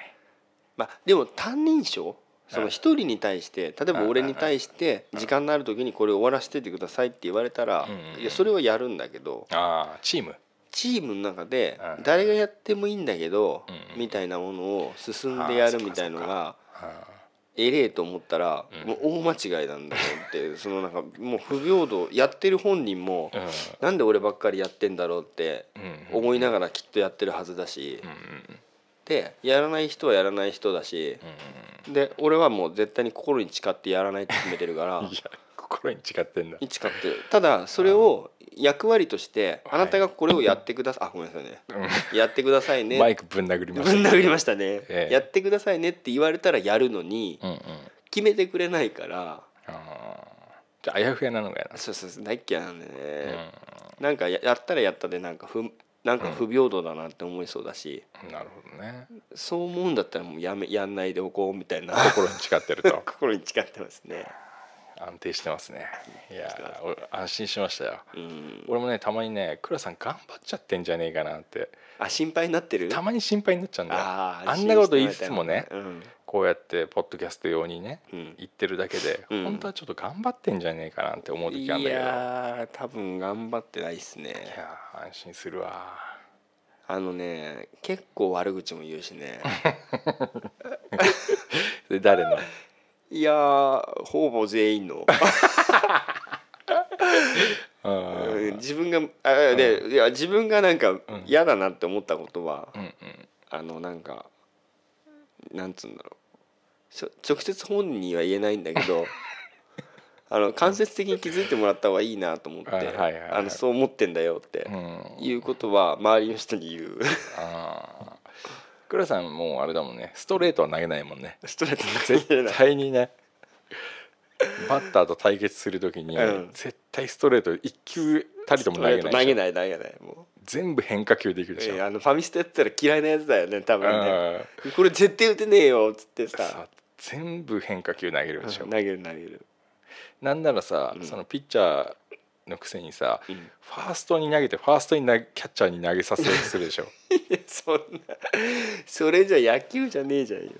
まあでも担任賞？その一人に対して例えば俺に対してうん時間のある時にこれ終わらせててくださいって言われたらうんいやそれはやるんだけど。ああチームチームの中でうん誰がやってもいいんだけどうん。みたいなものを進んでやるみたいのがあ。えれえと思ったら、うん。もう大間違いなんだよって そのなんかもう不平等やってる本人も、うん。なんで俺ばっかりやってんだろうってうん。思いながらきっとやってるはずだし、うん。うん。でやらない人はやらない人だし、うで俺はもう絶対に心に誓ってやらないって決めてるから 心に誓ってんだ。誓って。るただそれを役割としてあなたがこれをやってください、あごめんなさいね。やってくださいね。マイクぶん殴りまぶした。ん殴りましたね、ええ。やってくださいねって言われたらやるのにうんうん。決めてくれないから。じゃああやふやなのかやな。そうそうそう大っ嫌いなんでね、うなんかややったらやったでなんか不なんか不平等だなって思いそうだし、んなるほどね。そう思うんだったらもうやめやんないでおこうみたいな。心に誓ってると。心に誓ってますね安定してますね。いや安心しましたよ。うん。俺もねたまにね倉さん頑張っちゃってんじゃねえかなって。あ心配になってる？たまに心配になっちゃうんだよ。あんなこと言いつつもねうん。こうやってポッドキャスト用にねうん。言ってるだけで、うん。本当はちょっと頑張ってんじゃねえかなって思う時あるんいだけど。いや多分頑張ってないっすね。ー安心するわ。あのね結構悪口も言うしね。で誰の？いやーほぼ全員の。うんうんうん自分があでいや自分がなんか嫌だなって思ったことは、うんあのなんかなんつうんだろう。直接本人には言えないんだけど あの間接的に気づいてもらった方がいいなと思って、そう思ってんだよってうん。いうことは周りの人に言う。ああ倉さんもうあれだもんね。ストレートは投げないもんね。ストレートに絶言えない。対にね。バッターと対決する時に、うん。絶対ストレート一球たりとも投げない投げない投げないも全部変化球できるう、でしょ、えーあのファミスタやってたら嫌いなやつだよね多分ね。うん。これ絶対打てねえよっつってさ。さ全部変化球投げるでしょ、投げる投げる、なんならさ、うん。そのピッチャーのくせにさ、うん。ファーストに投げてファーストにキャッチャーに投げさせようとするでしょ。そんなそれじゃ野球じゃねえじゃんよ。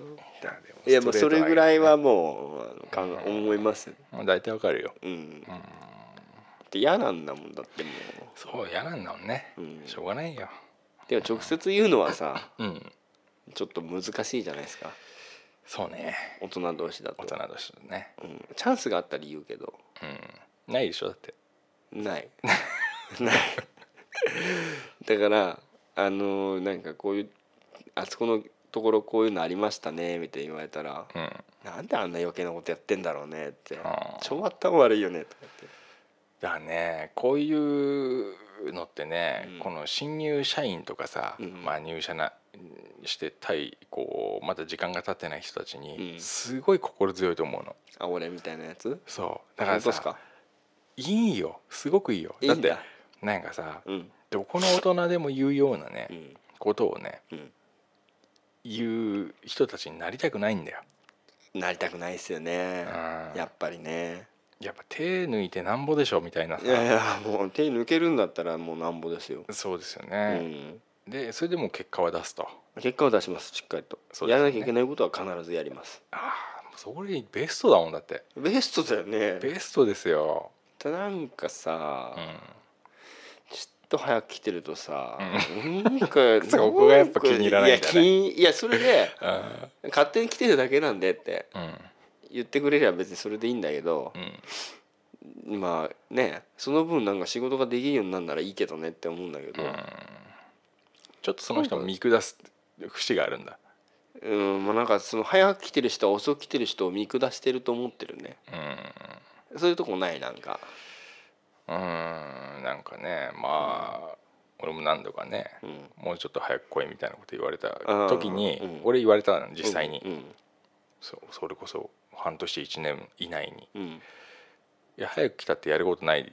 いやもうそれぐらいはもうあの考え思います大体わかるよ。うん。で嫌なんだもんだってもそう嫌なんだもんね、うん。しょうがないよ。うでも直接言うのはさうん。ちょっと難しいじゃないですか。そうね。大人同士だと。大人同士だね。うん、チャンスがあったら言うけど。うん。ないでしょだってない。ない。だからあのなんかこういうあそこのところこういうのありましたねみたいに言われたらうん。なんであんな余計なことやってんだろうねって。あー。超頭悪いよねとか言って。だねこういうのってね、うん。この新入社員とかさ、うん。まあ入社なして対こうまだ時間が経ってない人たちにうん。すごい心強いと思うの。あ俺みたいなやつ？そう。だからさ本当っすか？いいよ。すごくいいよ。だ。だってなんかさうん。どこの大人でも言うようなね、うん。ことをねうん。言う人たちになりたくないんだよ。なりたくないですよね。うん。やっぱりね。やっぱ手抜いてなんぼでしょみたいないさやいやもう手抜けるんだったらもうなんぼですよ、そうですようね、ん、でそれでも結果は出すと。結果を出しますしっかりと、ね。やらなきゃいけないことは必ずやります。ああそれベストだもんだって。ベストだよね。ベストですよ、ただなんかさ、うん、ちょっと早く来てるとさ、うなんか そこがやっぱ気に入らないんだねや気いやそれであ勝手に来てるだけなんでって言ってくれれば別にそれでいいんだけどう、ん。まあねその分なんか仕事ができるようになるならいいけどねって思うんだけど、うん。ちょっとその人を見下す節があるんだ。うんまあなんかその早く来てる人は遅く来てる人を見下してると思ってるねそういうとこないなんか。うんうんなんかねまあ俺も何度かねうん。もうちょっと早く来いみたいなこと言われたうん。時にうん。俺言われたの実際に。うんそうそれこそ半年1年以内に。うん。いや早く来たってやることない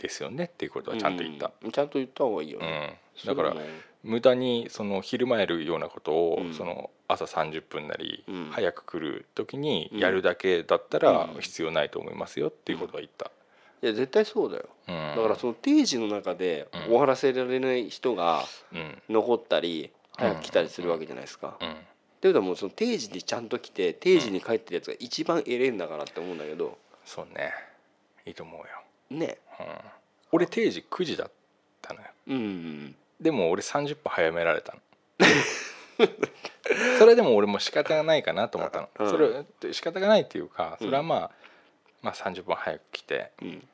ですよねっていうことはちゃんと言った、うん。ちゃんと言った方がいいようね、ん、だから無駄にその昼前るようなことを、うん。その朝30分なり、うん。早く来る時にやるだけだったらうん。必要ないと思いますよっていうことは言った、いや絶対そうだよ。うん、だからその定時の中でうん。終わらせられない人がうん。残ったり早く来たりするわけじゃないですか。うん。っていうことはもうその定時にちゃんと来て定時に帰ってるやつが一番エレんだからって思うんだけど。そうね。いいと思うよ、ね。うん、俺定時9時だったのよ。うん。でも俺30分早められたの。それでも俺も仕方がないかなと思ったの、うん。それ仕方がないっていうかそれはまあ、まあ30分早く来てうん。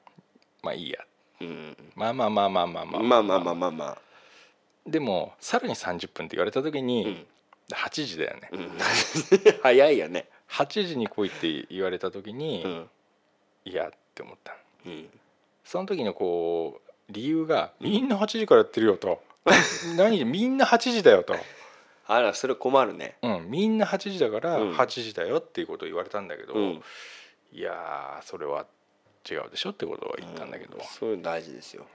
まあいいや。うん。まあまあまあまあまあまあ。まあまあまあまあまあ。でもさらに30分って言われた時に、うん。8時だよね、うん。早いよね。8時に来いって言われた時に、うん。いやって思ったの。うんその時のこう理由がみんな8時からやってるよと。何？みんな8時だよと、あらそれ困るね。うん、みんな8時だからうん。8時だよっていうことを言われたんだけど、うん。いやーそれは違うでしょってことは言ったんだけど、そういうの大事ですよ。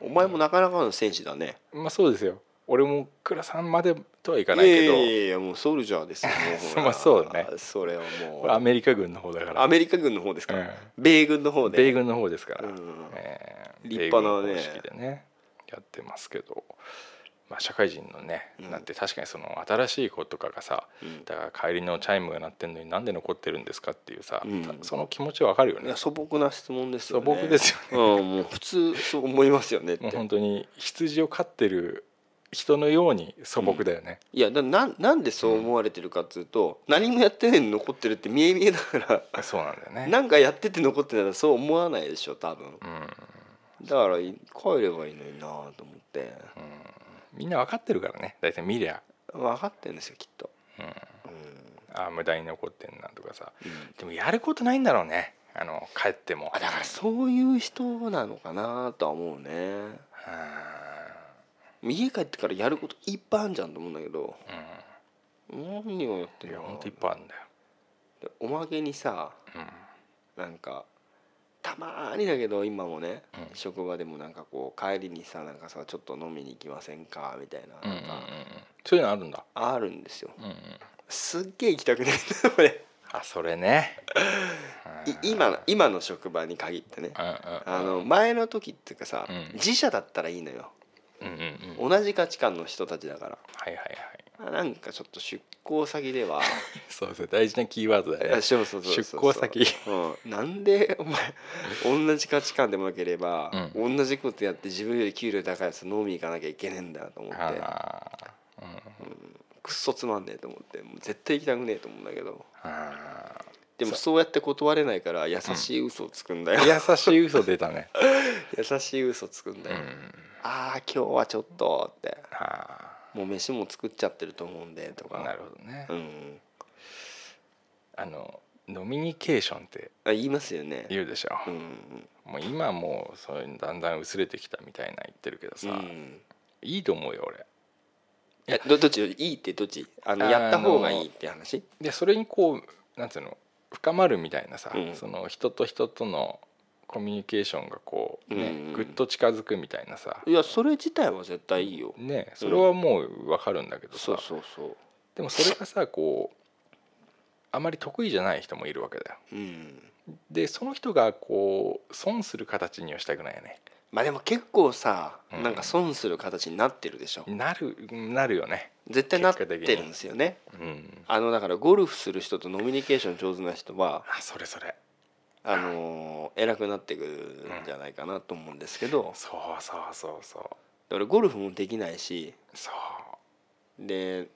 うお前もなかなかの戦士だね。んまあそうですよ俺も倉さんまでとはいかないけど、いやいやいやもうソルジャーですよ まあそうだね。それはもこれアうメリカ軍の方だから。アメリカ軍の方ですか？うん。ら米軍の方で。米軍の方ですから、うん。えー立派なね。式でねやってますけど、まあ、社会人のね、うん。なんて確かにその新しい子とかがさうん。だから帰りのチャイムが鳴ってんのになんで残ってるんですかっていうさ、うん。その気持ちはわかるよね。素朴な質問ですよね。素朴ですよね。うんもう普通そう思いますよねって。本当に羊を飼ってる人のように素朴だよね、いやだなんなんでそう思われてるかっつうと、何もやってないのに残ってるって見え見えだからそうなんだよね。なんかやってて残ってたらそう思わないでしょ多分。うん。だからい帰ればいいのになと思って。みんな分かってるからね。大体見りゃ、分かってんですよきっと、うん、うん。ああ無駄に残ってんなとかさ。うん。でもやることないんだろうね。あの帰っても。あだからそういう人なのかなとは思うね家帰ってからやることいっぱいあるじゃんと思うんだけど。何をやってんの？うんいやほんといっぱいあるんだよ、でおまけにさうん。なんかたまーにだけど今もね、うん。職場でもなんかこう帰りにさなんかさちょっと飲みに行きませんか？みたいなうんうんうんなんか。そういうのあるんだ、あるんですよ。うんうん、すっげえ行きたくないんだ俺あそれね。い今の今の職場に限ってね。うんうんうん。あの前の時っていうかさ、うん。自社だったらいいのようんうんうん。同じ価値観の人たちだから。はいはいはい。あなんかちょっと出向先では。そうそう大事なキーワードだよね。そうそうそう出向先。うん、なんでお前同じ価値観でもなければ、う同じことやって自分より給料高いやつと飲み行かなきゃいけねえんだと思って。あー。くっそつまんねえと思って。もう絶対行きたくねえと思うんだけど。あでもそうやって断れないから優しい嘘をつくんだよ、ー優しい嘘出たね優しい嘘つくんだよ、うん。ああ今日はちょっとって。あ。もう飯も作っちゃってると思うんでとか。ーなるほどね。うん。あのノミニケーションってあ言いますよね。言うでしょ。うん。もう今もうそういうのだんだん薄れてきたみたいな言ってるけどさ。うん。いいと思うよ俺。えどどっち？いいってどっち？あのあのやった方がいいって話？でそれにこうなんつうの深まるみたいなさ、うん。その人と人とのコミュニケーションがこうね、うんぐっと近づくみたいなさ。いやそれ自体は絶対いいよ。ねそれはもう分かるんだけどさ、そうそうそう。でもそれがさこうあまり得意じゃない人もいるわけだよ。うん。でその人がこう損する形にはしたくないよね。まあでも結構さ、うん。なんか損する形になってるでしょ。なるなるよね。絶対なってるんですよね。うん。あのだからゴルフする人とノミニケーション上手な人はあそれそれあのー偉くなってくるんじゃないかなと思うんですけど、そうそうそうそう。俺ゴルフもできないし。そう。で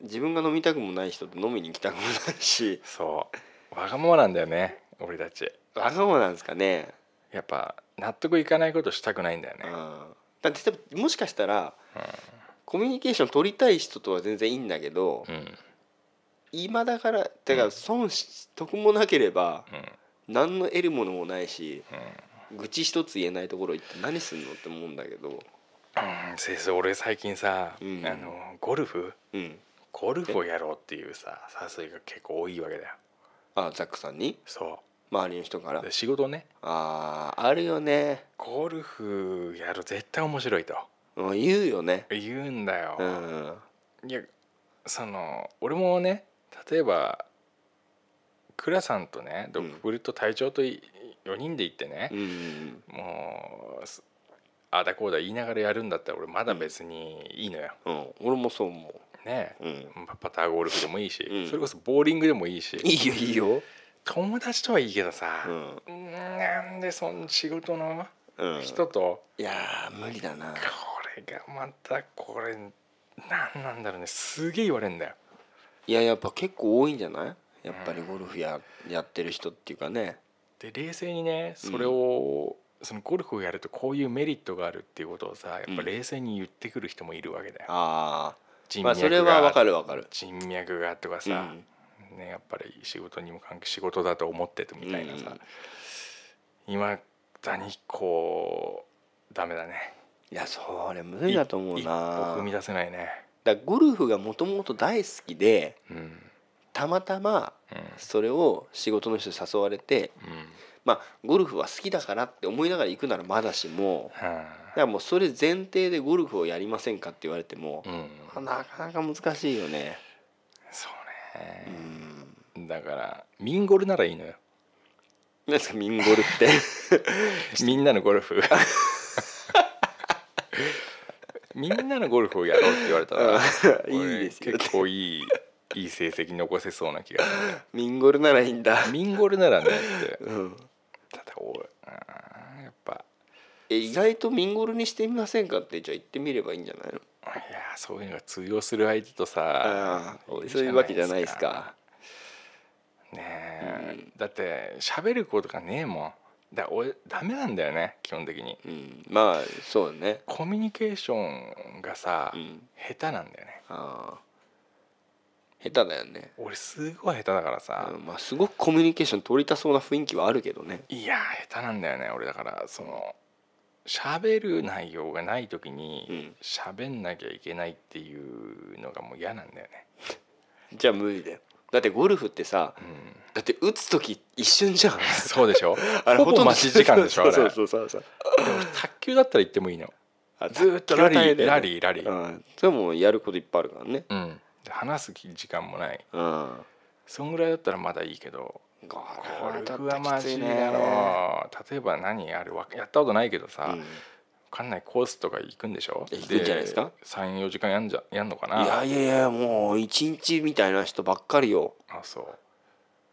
自分が飲みたくもない人と飲みに行きたくもないし。そう。わがままなんだよね俺たち。わがままなんですかね、やっぱ納得いかないことしたくないんだよね、うん、だってもしかしたらコミュニケーション取りたい人とは全然いいんだけど、うん。うん今だからてか損し得もなければうん何の得るものもないし愚痴一つ言えないところ行って何すんのって思うんだけど。うん先生俺最近さ、うん。あのゴルフ？うん。ゴルフをやろうっていうさ誘いが結構多いわけだよ。あザックさんに？そ周りの人から？仕事ね。あーあるよね、ゴルフやる絶対面白いと。うん、言うよね。言うんだよ、うん。いやその俺もね例えば倉さんとねドッグブリッド隊長と4人で行ってねう、んもうすああだこうだ言いながらやるんだったら俺まだ別にいいのよ、うん。俺もそう思ねう、うん、パパターゴルフでもいいし、うん。それこそボーリングでもいいし。いいよいいよ、友達とはいいけどさう、ん。なんでその仕事のうん、人と？いやー無理だな。これがまたこれなんなんだろうね。すげえ言われんだよ。いややっぱ結構多いんじゃない？やっぱりゴルフややってる人っていうかね。で冷静にねそれを、そのゴルフをやるとこういうメリットがあるっていうことをさやっぱ冷静に言ってくる人もいるわけだよ、ああ。人まあそれはわかるわかる。人脈がとかさ、ね、やっぱり仕事にも関係仕事だと思っててみたいなさ、うん。今だにこうダメだね。いやそれ無理だと思う一歩な踏み出せないね。だゴルフがもともと大好きでうんたまたまうん。それを仕事の人に誘われてうん。まあゴルフは好きだからって思いながら行くならまだしもだからもうそれ前提でゴルフをやりませんかって言われてもうん、なかなか難しいよね。そううね、ん。だからミンゴルならいいのよ。何ですかミンゴルって？みんなのゴルフ。みんなのゴルフをやろうって言われたらいいですよ俺結構いいいい成績残せそうな気がする。ミンゴルならいいんだ。ミンゴルならねって。うん。ただ俺あーやっぱ。え意外とミンゴルにしてみませんかってじゃあ言ってみればいいんじゃないの？いやそういうのが通用する相手とあさあそういうわけじゃないですか。ねえ、だって喋ることがねえもん。だ俺ダメなんだよね基本的に。うん。まあそうね。コミュニケーションがさ、うん。下手なんだよね。ああ下手だよね。俺すごい下手だからさ、うんまあすごくコミュニケーション取りたそうな雰囲気はあるけどね。いや下手なんだよね俺だからその喋る内容がない時にうん。喋んなきゃいけないっていうのがもう嫌なんだよね、じゃあ無理だよ。だってゴルフってさうん、だって打つ時一瞬じゃん。そうでしょ？あれほぼ待ち時間でしょあれ。そうそうそうそう。卓球だったら言ってもいいのあずーっとラリーラリーラリー。うん。それもやることいっぱいあるからね。うんで話す時間もない。うん。そんぐらいだったらまだいいけどゴゴルルフフはマジだねろ例えば何あるわやったことないけどさ、うん。わかんないコースとか行くんでしょ？行くんじゃないですか？34時間やんじゃやんのかな？いやいやいやもう一日みたいな人ばっかりよ。あそ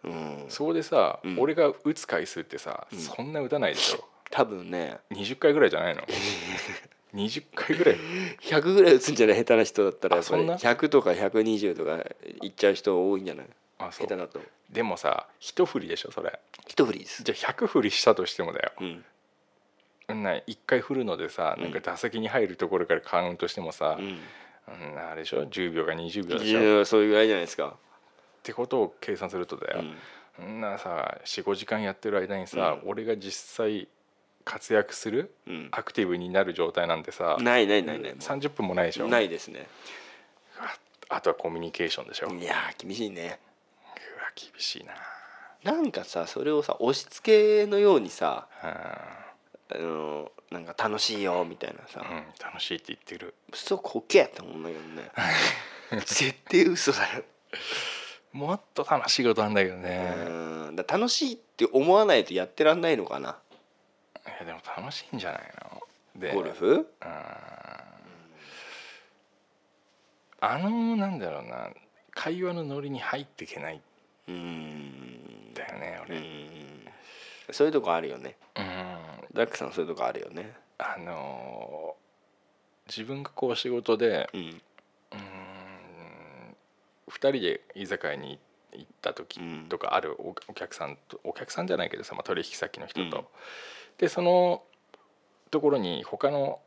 う。うん。そこでさ、うん。俺が打つ回数ってさ、ん。そんな打たないでしょ？多分ね。20回ぐらいじゃないの？20回ぐらい。100ぐらい打つんじゃない？下手な人だったらそんな？100とか120とかいっちゃう人多いんじゃない？あそう。下手だと。でもさ一振りでしょそれ。一振りです。じゃあ100振りしたとしてもだよ。うん。な1回振るのでさなんか打席に入るところからカウントしてもさ、うん。うんあれでしょ？10秒か20秒でしょ？っそういうぐらいじゃないですか。てことを計算するとだよ、うん。なさ45時間やってる間にさ、う俺が実際活躍するうん。アクティブになる状態なんてさないないないない。30分もないでしょ。ないですね。あとはコミュニケーションでしょ、うわいやー厳しいね。厳しいな。なんかさそれをさ押し付けのようにさうん。あのなんか楽しいよみたいなさ。うん、楽しいって言ってる。嘘こけって思うんだけどね。絶対嘘だよ。もっと楽しいことなんだけどね、楽しいって思わないとやってらんないのかな。いやでも楽しいんじゃないの？でゴルフ？うん。あのなんだろうな会話のノリに入っていけない。んうんだよね俺。うん。そういうとこあるよね。うん。ダックさんそういうとこあるよね。あのー自分がこう仕事でうん。うーん2人で居酒屋に行った時うん。とかあるおお客さんとお客さんじゃないけどさ、まあ、取引先の人と、うんでそのところに他の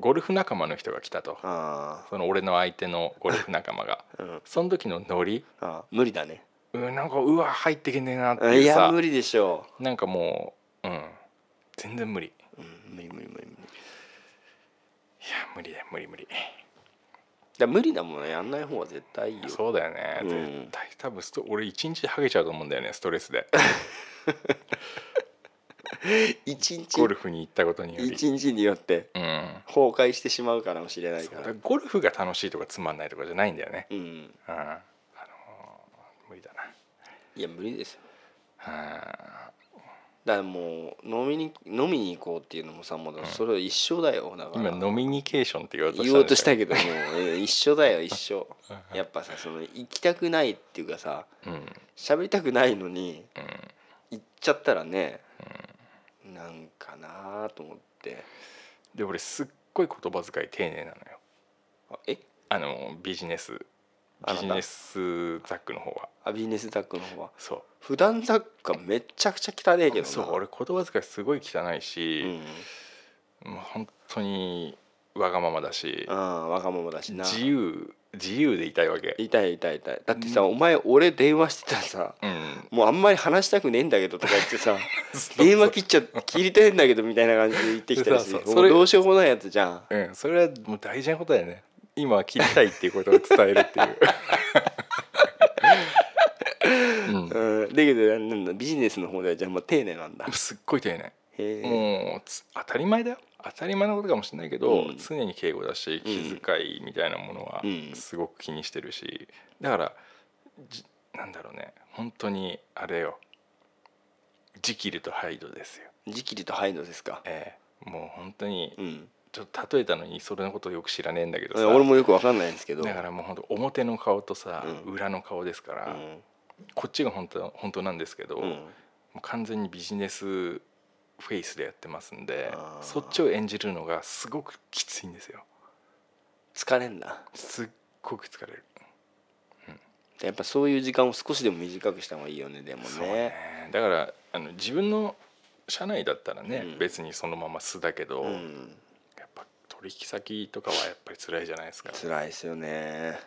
ゴルフ仲間の人が来たと。あその俺の相手のゴルフ仲間が。あ、うん、その時のノリ。無理だね。うんなんかうわ入ってけねえなっていうさ。いや無理でしょなんかもううん。全然無理。いううん、無理無理無理。無理や無理だよ無理無理。だ無理なものやんない方が絶対いいよ。そうだよね、うん。絶対多分スト俺一日ハゲちゃうと思うんだよねストレスで 一日ゴルフに行ったことにより。一日によってうん。崩壊してしまうかもしれないから。だからゴルフが楽しいとかつまんないとかじゃないんだよね。うん。うん。あのー無理だいや無理ですよ。なだからもう飲みに飲みに行こうっていうのもさもうそれは一緒だよ。だから。今ノミニケーションって言おうとした言おうとしたけけどもえ一緒だよ一緒。やっぱさその行きたくないっていうかさどうん。うん喋りたくないのに行っちゃったらねなんかなと思って。で俺すっごい言葉遣い丁寧なのよ。あえ？あのビジネス。ビジネスザックの方は。あビジネスザックの方は。そう。普段ザックがめちゃくちゃ汚ねえけどな。そう俺言葉遣いすごい汚いし、もう本当にわがままだしうん、あわがままだしな。自由自由でいたいわけ。痛い痛い痛い。だってさ、お前俺電話してたらさうん。もうあんまり話したくねえんだけどとか言ってさ 電話切っちゃ切りたいんだけどみたいな感じで言ってきたりし そうそう。それどうしようもないやつじゃん。うん、それはもう大事なことだよね。今は切りたいっていうことを伝えるっていう、うん。うん。だけどなんだビジネスの方ではじゃあまあ丁寧なんだ。すっごい丁寧。へえ。もうつ当たり前だよ当たり前のことかもしれないけど、うん。常に敬語だし気遣いみたいなものはうん。すごく気にしてるしだからじなんだろうね。本当にあれよ。ジキルとハイドですよ、時期とハイドですか？ええ。もう本当にうん。ちょっと例えたのにそれのことをよく知らねえんだけどさ。俺もよくわかんないんですけど。だからもう本当表の顔とさ、うん。裏の顔ですから、うん。こっちが本当本当なんですけど、うん。もう完全にビジネスフェイスでやってますんでそっちを演じるのがすごくきついんですよ。疲れんだすっごく疲れる、やっぱそういう時間を少しでも短くした方がいいよねでもね。ね。だからあの自分の社内だったらね、うん。別にそのまま素だけど、うん。やっぱ取引先とかはやっぱり辛いじゃないですか。辛いですよね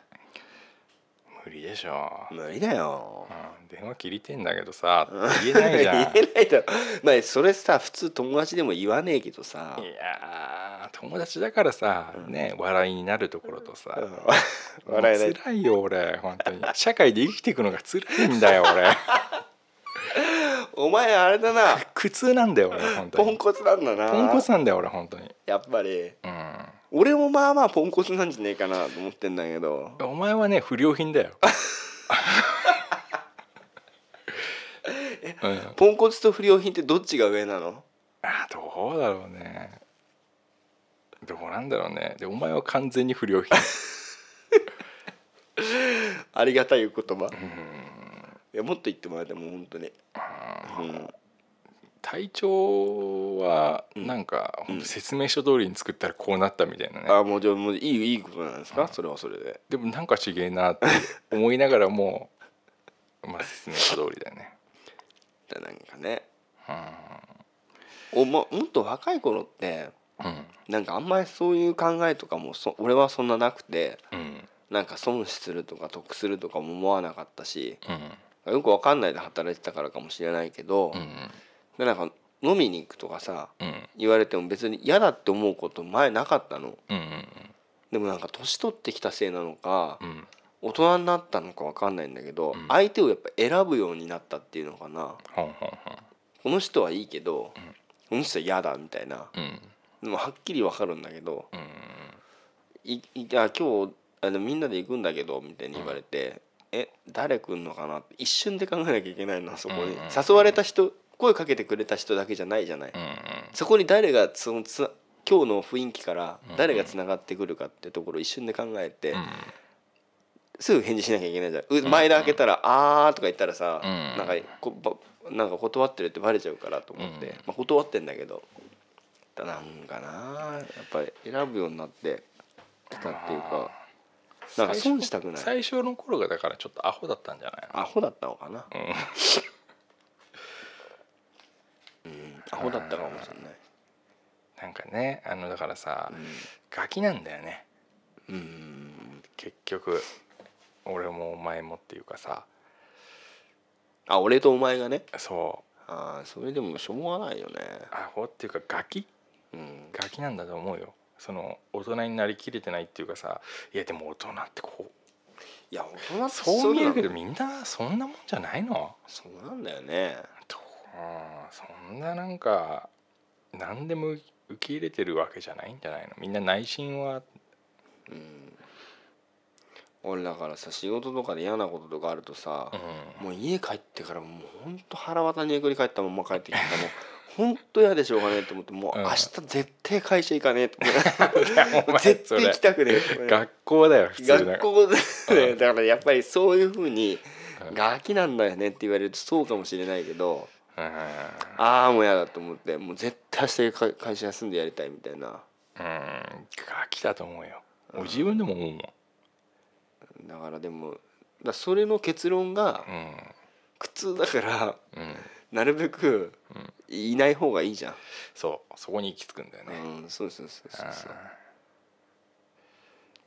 無理でしょ、無理だよ。うん、電話切りてんだけどさ言えないじゃん。言えないだろ。まあそれさ普通友達でも言わねえけどさ。いやー友達だからさ、ね笑いになるところとさ、うん。笑えない。もう辛いよ俺。本当に。社会で生きていくのが辛いんだよ俺。お前あれだな。苦痛なんだよ俺本当に。ポンコツなんだな。ポンコツなんだよ俺本当に。やっぱり。うん俺もまあまあポンコツなんじゃねえかなと思ってんだけど。お前はね不良品だよ。うん、ポンコツと不良品ってどっちが上なの？あどうだろうね。どうなんだろうね。でお前は完全に不良品。ありがたいお言葉。うん。いやもっと言ってもらえても本当に。うん体調はなんか、説明書通りに作ったらこうなったみたいなね、あもうじゃあもういいいいことなんですか？それはそれで。でもなんかちげえなって思いながらもまあ説明書通りだよね。でなんかね。うおももっと若い頃ってんうん。なんかあんまりそういう考えとかもそ俺はそんななくてうん。なんか損するとか得するとかも思わなかったしうん。よくわかんないで働いてたからかもしれないけど、うんでなんか飲みに行くとかさうん。言われても別に嫌だって思うこと前なかったの。うんうんでもなんか年取ってきたせいなのかうん。うん大人になったのかわかんないんだけど、うん。相手をやっぱ選ぶようになったっていうのかな。この人はいいけど、ん。この人は嫌だみたいな。うん。でもはっきりわかるんだけどうんいいや今日あのみんなで行くんだけどみたいに言われて、え誰来んのかなって一瞬で考えなきゃいけないのそこに、うんうん。誘われた人声かけてくれた人だけじゃないじゃない、うんうん。そこに誰がそのつ今日の雰囲気からうん誰がつながってくるかってところを一瞬で考えて、うん。すぐ返事しなきゃいけないじゃん。う前田開けたら「あー」とか言ったらさ、うん。なんかこばなんか断ってるってバレちゃうからと思って、うん。まあ、断ってんだけどだなんかなやっぱり選ぶようになってきたっていうかなんか損したくない。最初の頃がだからちょっとアホだったんじゃないアホだったのかな。の、うんアホだったかもしれない。なんかねあのだからさ、ガキなんだよね。うん、うん、結局俺もお前もっていうかさ。あ俺とお前がね？そう。あーそれでもしょうがないよね。アホっていうかガキ？うん。ガキなんだと思うよ。その大人になりきれてないっていうかさ。いやでも大人ってこういや大人ってそう見えるけどみんなそんなもんじゃないの？そうなんだよね。とうんそんななんか何でも受け入れてるわけじゃないんじゃないの？みんな内心は。俺だからさ仕事とかで嫌なこととかあるとさ、うん。もう家帰ってからもうほんと腹渡にえくり返ったまま帰ってきたもう ほんと嫌でしょうがねえと思ってもううん。明日絶対会社行かねえと思って 絶対行きたくねえ学校だよ普通の。学校で、うん。だからやっぱりそういうふうにうん。ガキなんだよねって言われるとそうかもしれないけどうんああもう嫌だと思ってもう絶対明日会会社休んでやりたいみたいな。うんガキだと思うよ、自分でも思うもん。だからでもだそれの結論がうん。苦痛だからうん。なるべくいない方がいいじゃん、そう。そこに行き着くんだよね、うんそうそうそうそうそう。あ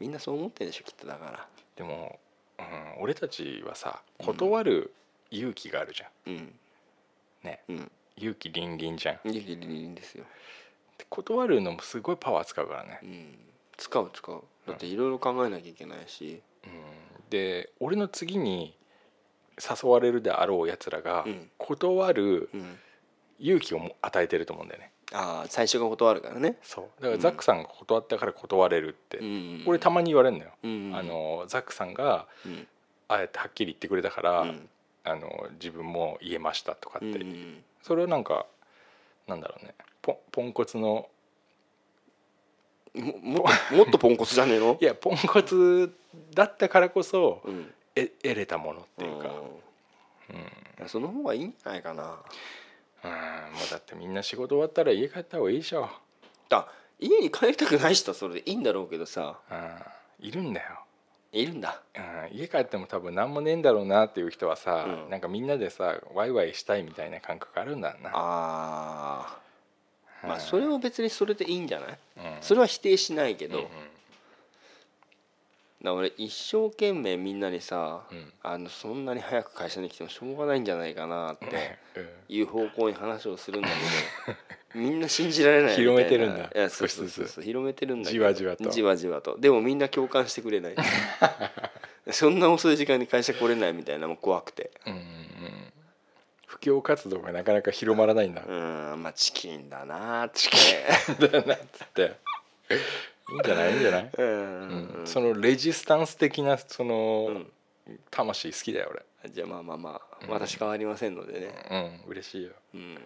みんなそう思ってるでしょきっとだから。ーでも、うん、俺たちはさ断る勇気があるじゃん。うんね。うん。勇気凛々じゃん。いいいいいいんですよ、で断るのもすごいパワー使うからね。う、ん、使う使う。だっていろいろ考えなきゃいけないし、うん、で俺の次に誘われるであろうやつらがうん。断るうん、勇気をも与えてると思うんだよね。ああ最初が断るからね、そう。だからザックさんが断ったから断れるって、うん、俺たまに言われるのよ、うんあのザックさんがうん。あえてはっきり言ってくれたから、うんあの自分も言えましたとかって、うんそれはなんかなんだろうね。ポンポンコツの。もももっとポンコツじゃねえの？いやポンコツだったからこそうん。え得れたものっていうか、うん。その方がいいんじゃないかな。うん、もうだってみんな仕事終わったら家帰った方がいいでしょ、あ家に帰りたくない人はそれでいいんだろうけどさ。うん、いるんだよ、いるんだ。うん、家帰っても多分何もねえんだろうなっていう人はさ、うん。なんかみんなでさワイワイしたいみたいな感覚あるんだな。ああまあうんそれは別にそれでいいんじゃない？うん。それは否定しないけど、うんうん。だ俺一生懸命みんなにさ、うん。あのそんなに早く会社に来てもしょうがないんじゃないかなってうん。いう方向に話をするんだけど みんな信じられないみたいな。広めてるんだ。いやそうそうそうそう。広めてるんだじわじわと。じわじわと。でもみんな共感してくれない。そんな遅い時間に会社来れないみたいなのも怖くて。うんうん布教活動がなかなか広まらないんだうんまあチキンだなチだなっつって。いいんじゃない？いいんじゃない、ううん。ん、そのレジスタンス的なその、うん。魂好きだよじゃあまあまあまあ私変わりませんのでね。俺うん。嬉しいよ。うん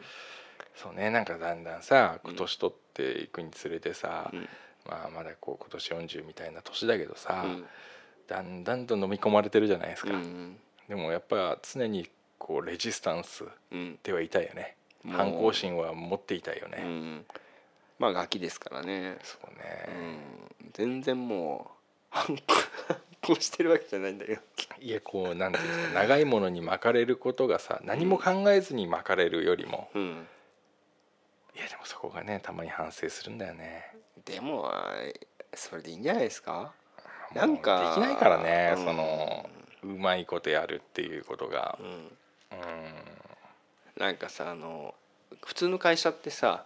そうねなんかだんだんさ今年取っていくにつれてさ、うん。まあまだこう今年40みたいな年だけどさ、うん。だんだんと飲み込まれてるじゃないですか、うんでもやっぱ常にこうレジスタンスうん。ではいたいよね。もう。反抗心は持っていたいようね、ん。まあガキですからね。そううね、ん。全然もう反抗反抗してるわけじゃないんだけどいやこうなんていうんですか長いものに巻かれることがさ何も考えずに巻かれるよりもうんいやでもそこがねたまに反省するんだよね。でもそれでいいんじゃないですか？なんかできないからね、うん。そのうまいことやるっていうことが。うん。うん。なんかさあの普通の会社ってさ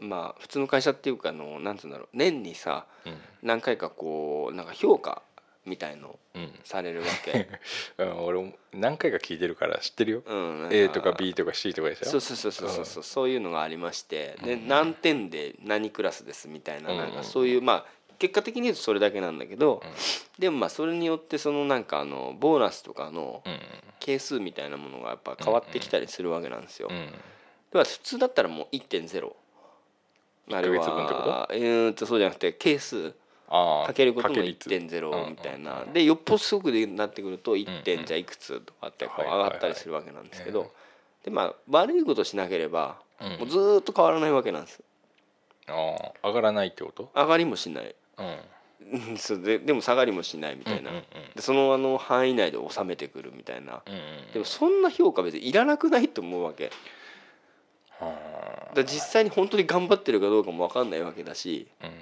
うん。まあ普通の会社っていうかあのなんつうんだろう年にさうん。何回かこうなんか評価みたいのうん。されるわけ、うん俺も何回か聞いてるから知ってるよ、うん、A とか B とか C とかでしょ？そうそうそうそうそうそうそういうのがありまして。でうん。何点で何クラスですみたいなうんなんかそういうまあ結果的に言うとそれだけなんだけどうん。でもまあそれによってそのなんかあのボーナスとかのうん係数みたいなものがやっぱ変わってきたりするわけなんですよ。うん普通だったらもう1.0あれ一ヶ月分ってこと？はえーっとそうじゃなくて係数かけることのかけ率。1.0みたいな。うんでよっぽどすごくなってくるとん1点じゃいくつとかってこう上がったりするわけなんですけうんどでまあ悪いことしなければうん。もうずーっと変わらないわけなんです。ああ上がらないってこと？上がりもしない。うん。う んそうででも下がりもしないみたいな。でそのあの範囲内で収めてくるみたいな。でもそんな評価別にいらなくないと思うわけ。だ実際に本当に頑張ってるかどうかも分かんないわけだし。あうん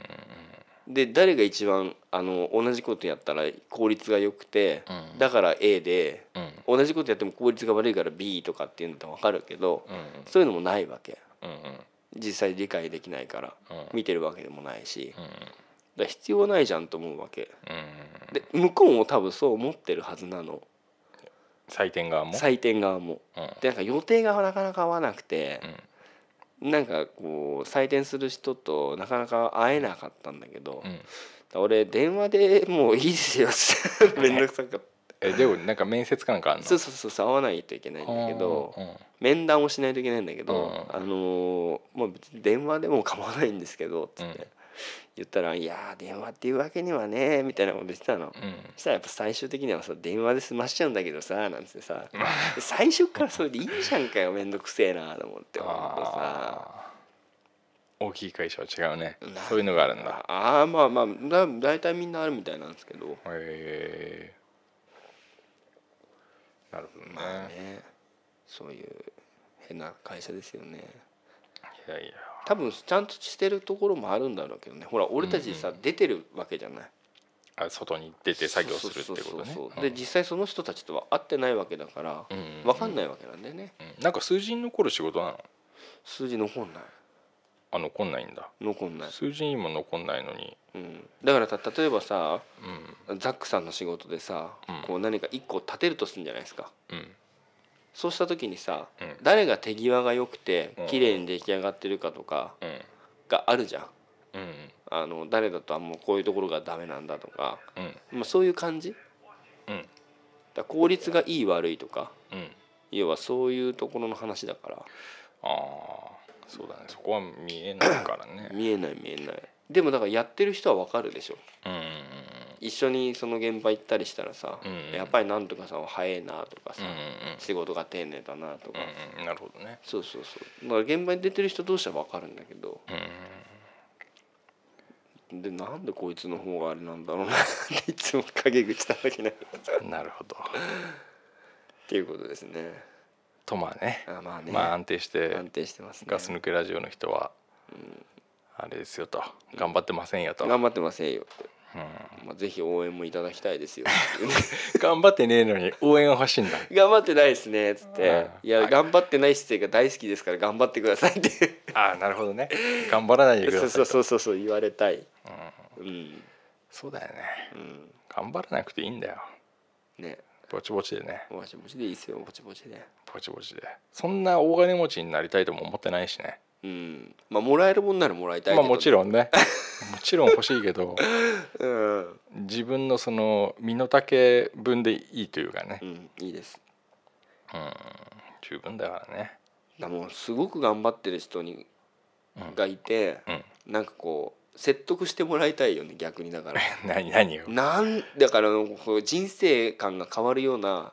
で誰が一番あの同じことやったら効率が良くてうん。だから A でうん。同じことやっても効率が悪いから B とかっていうのって分かるけどうんそういうのもないわけ。うんうん。実際理解できないからうん。見てるわけでもないし。うん。だ必要ないじゃんと思うわけ。うん。で向こうも多分そう思ってるはずなの。採点側も？採点側も。うん。でなんか予定がなかなか合わなくてうんなんかこう採点する人となかなか会えなかったんだけどうん。俺電話でもういいですよって めんどくさかった。えでもなんか面接かなんかあんの？そうそうそう会わないといけないんだけどうん。面談をしないといけないんだけど、うん。あのーもう別に電話でも構わないんですけどつって、うん言ったら「いやー電話っていうわけにはね」みたいなこと言ってたの。うん。そしたらやっぱ最終的にはさ電話で済ましちゃうんだけどさなんつってさ。最初からそれでいいじゃんかよめんどくせえなと思ってさ。あ大きい会社は違うね。なそういうのがあるんだ。ああまあまあだ大体みんなあるみたいなんですけど。へえなるほどね,、まあね。そういう変な会社ですよね。いやいや多分ちゃんとしてるところもあるんだろうけどね。ほら俺たちさ、出てるわけじゃない。あ外に出て作業するってことね。そうそうそううん。で実際その人たちとは会ってないわけだからうんうんうん。分かんないわけなんだよね。うん。なんか数字に残る仕事なの？数字残んない。あ残んないんだ。残んない、数字にも残んないのに。うん、だからた例えばさうん。ザックさんの仕事でさ、うん。こう何か一個立てるとするんじゃないですか。うんそうした時にさ、うん。誰が手際が良くてうん。綺麗に出来上がってるかとかうん。があるじゃん。うん。あの誰だとはもうこういうところがダメなんだとか、うん。まあ、そういう感じ？うん。ら効率がいい悪いとか。うん。要はそういうところの話だから。ああそうだね。そこは見えないからね。見えない見えない。でもだからやってる人は分かるでしょ。うんうん一緒にその現場行ったりしたらさ、うんやっぱりなんとかさんは早いなとかさ、うんうん仕事が丁寧だなとか、うんうん。なるほどね。そうそうそう。だから現場に出てる人同士は分かるんだけど。うんでなんでこいつの方があれなんだろうなっていつも陰口叩きながら。っなるほど。ていうことですね。とまあね。あまあね、まあ安定して安定してますね。ガス抜けラジオの人はあれですよと。頑張ってませんよと。頑張ってませんよって、うんまあ、ぜひ応援もいただきたいですよ。頑張ってねえのに応援が欲しいんだ。頑張ってないですねっつって。うん「いや頑張ってない姿勢が大好きですから頑張ってください」ってああなるほどね。頑張らないでくださいそうとそうそうそう言われたい。うん。うん。そうだよね。うん。頑張らなくていいんだよ。ね。ぼちぼちでね。ぼちぼちでいいですよぼちぼちで。ぼちぼちで。そんな大金持ちになりたいとも思ってないしねうん。まあもらえるもんならもらいたいけど。まあもちろんね。もちろん欲しいけど。うん、自分のその身の丈分でいいというかね。うん、いいです。うん。十分だからね。だもうすごく頑張ってる人にうんがいて、うん。なんかこう説得してもらいたいよね逆にだから。何何を？うんなんだからこう人生観が変わるような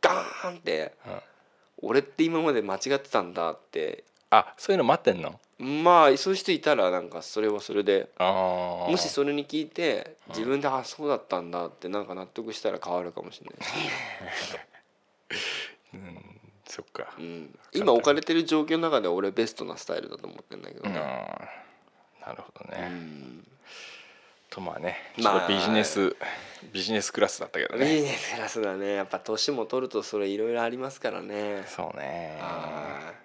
ガーンってうん。俺って今まで間違ってたんだってあそういうの待ってんの？まあそういう人いたらなんかそれはそれでああもしそれに聞いて自分であそうだったんだってなんか納得したら変わるかもしれないし、そっか。うん、今置かれてる状況の中で俺ベストなスタイルだと思ってるんだけどうんね、なるほどうねん。とまあねちまあ。ょっとビジネスビジネスクラスだったけどビジねネスクラスだね。やっぱ年も取るとそれいろいろありますからね。そうね。はい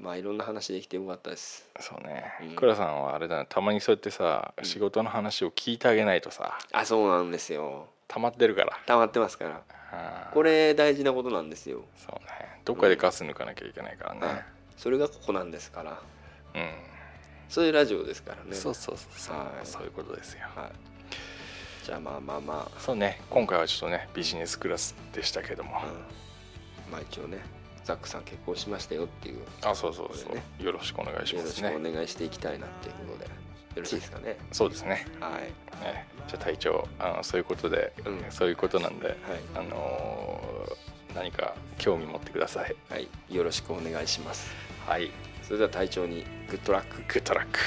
まあいろんな話できてよかったです。そうね。うん。倉さんはあれだねたまにそうやってさ仕事の話を聞いてあげないとさ。あそうなんですよ。溜まってるから。溜まってますから。あー。これ大事なことなんですよ。そうね。どっかでガス抜かなきゃいけないからね。それがここなんですから。うん。そういうラジオですからね。そうそうそうそう。はい。そういうことですよ。はい。じゃあまあまあまそうね。今回はちょっとねビジネスクラスでしたけども。あ、うん、まあ一応ねザックさん結婚しましたよっていう。よあそうそうそう。ね。よろしくお願いしまろすね。しくお願いしていきたいなっていうことで。よろしいですかね。そうですね。はい。ね。じゃあ隊長あのそういうことで、うん。そういうことなんで、はい。あのー何か興味持ってください。はい。よろしくお願いします。はい。それでは隊長にグッドラック。グッドラック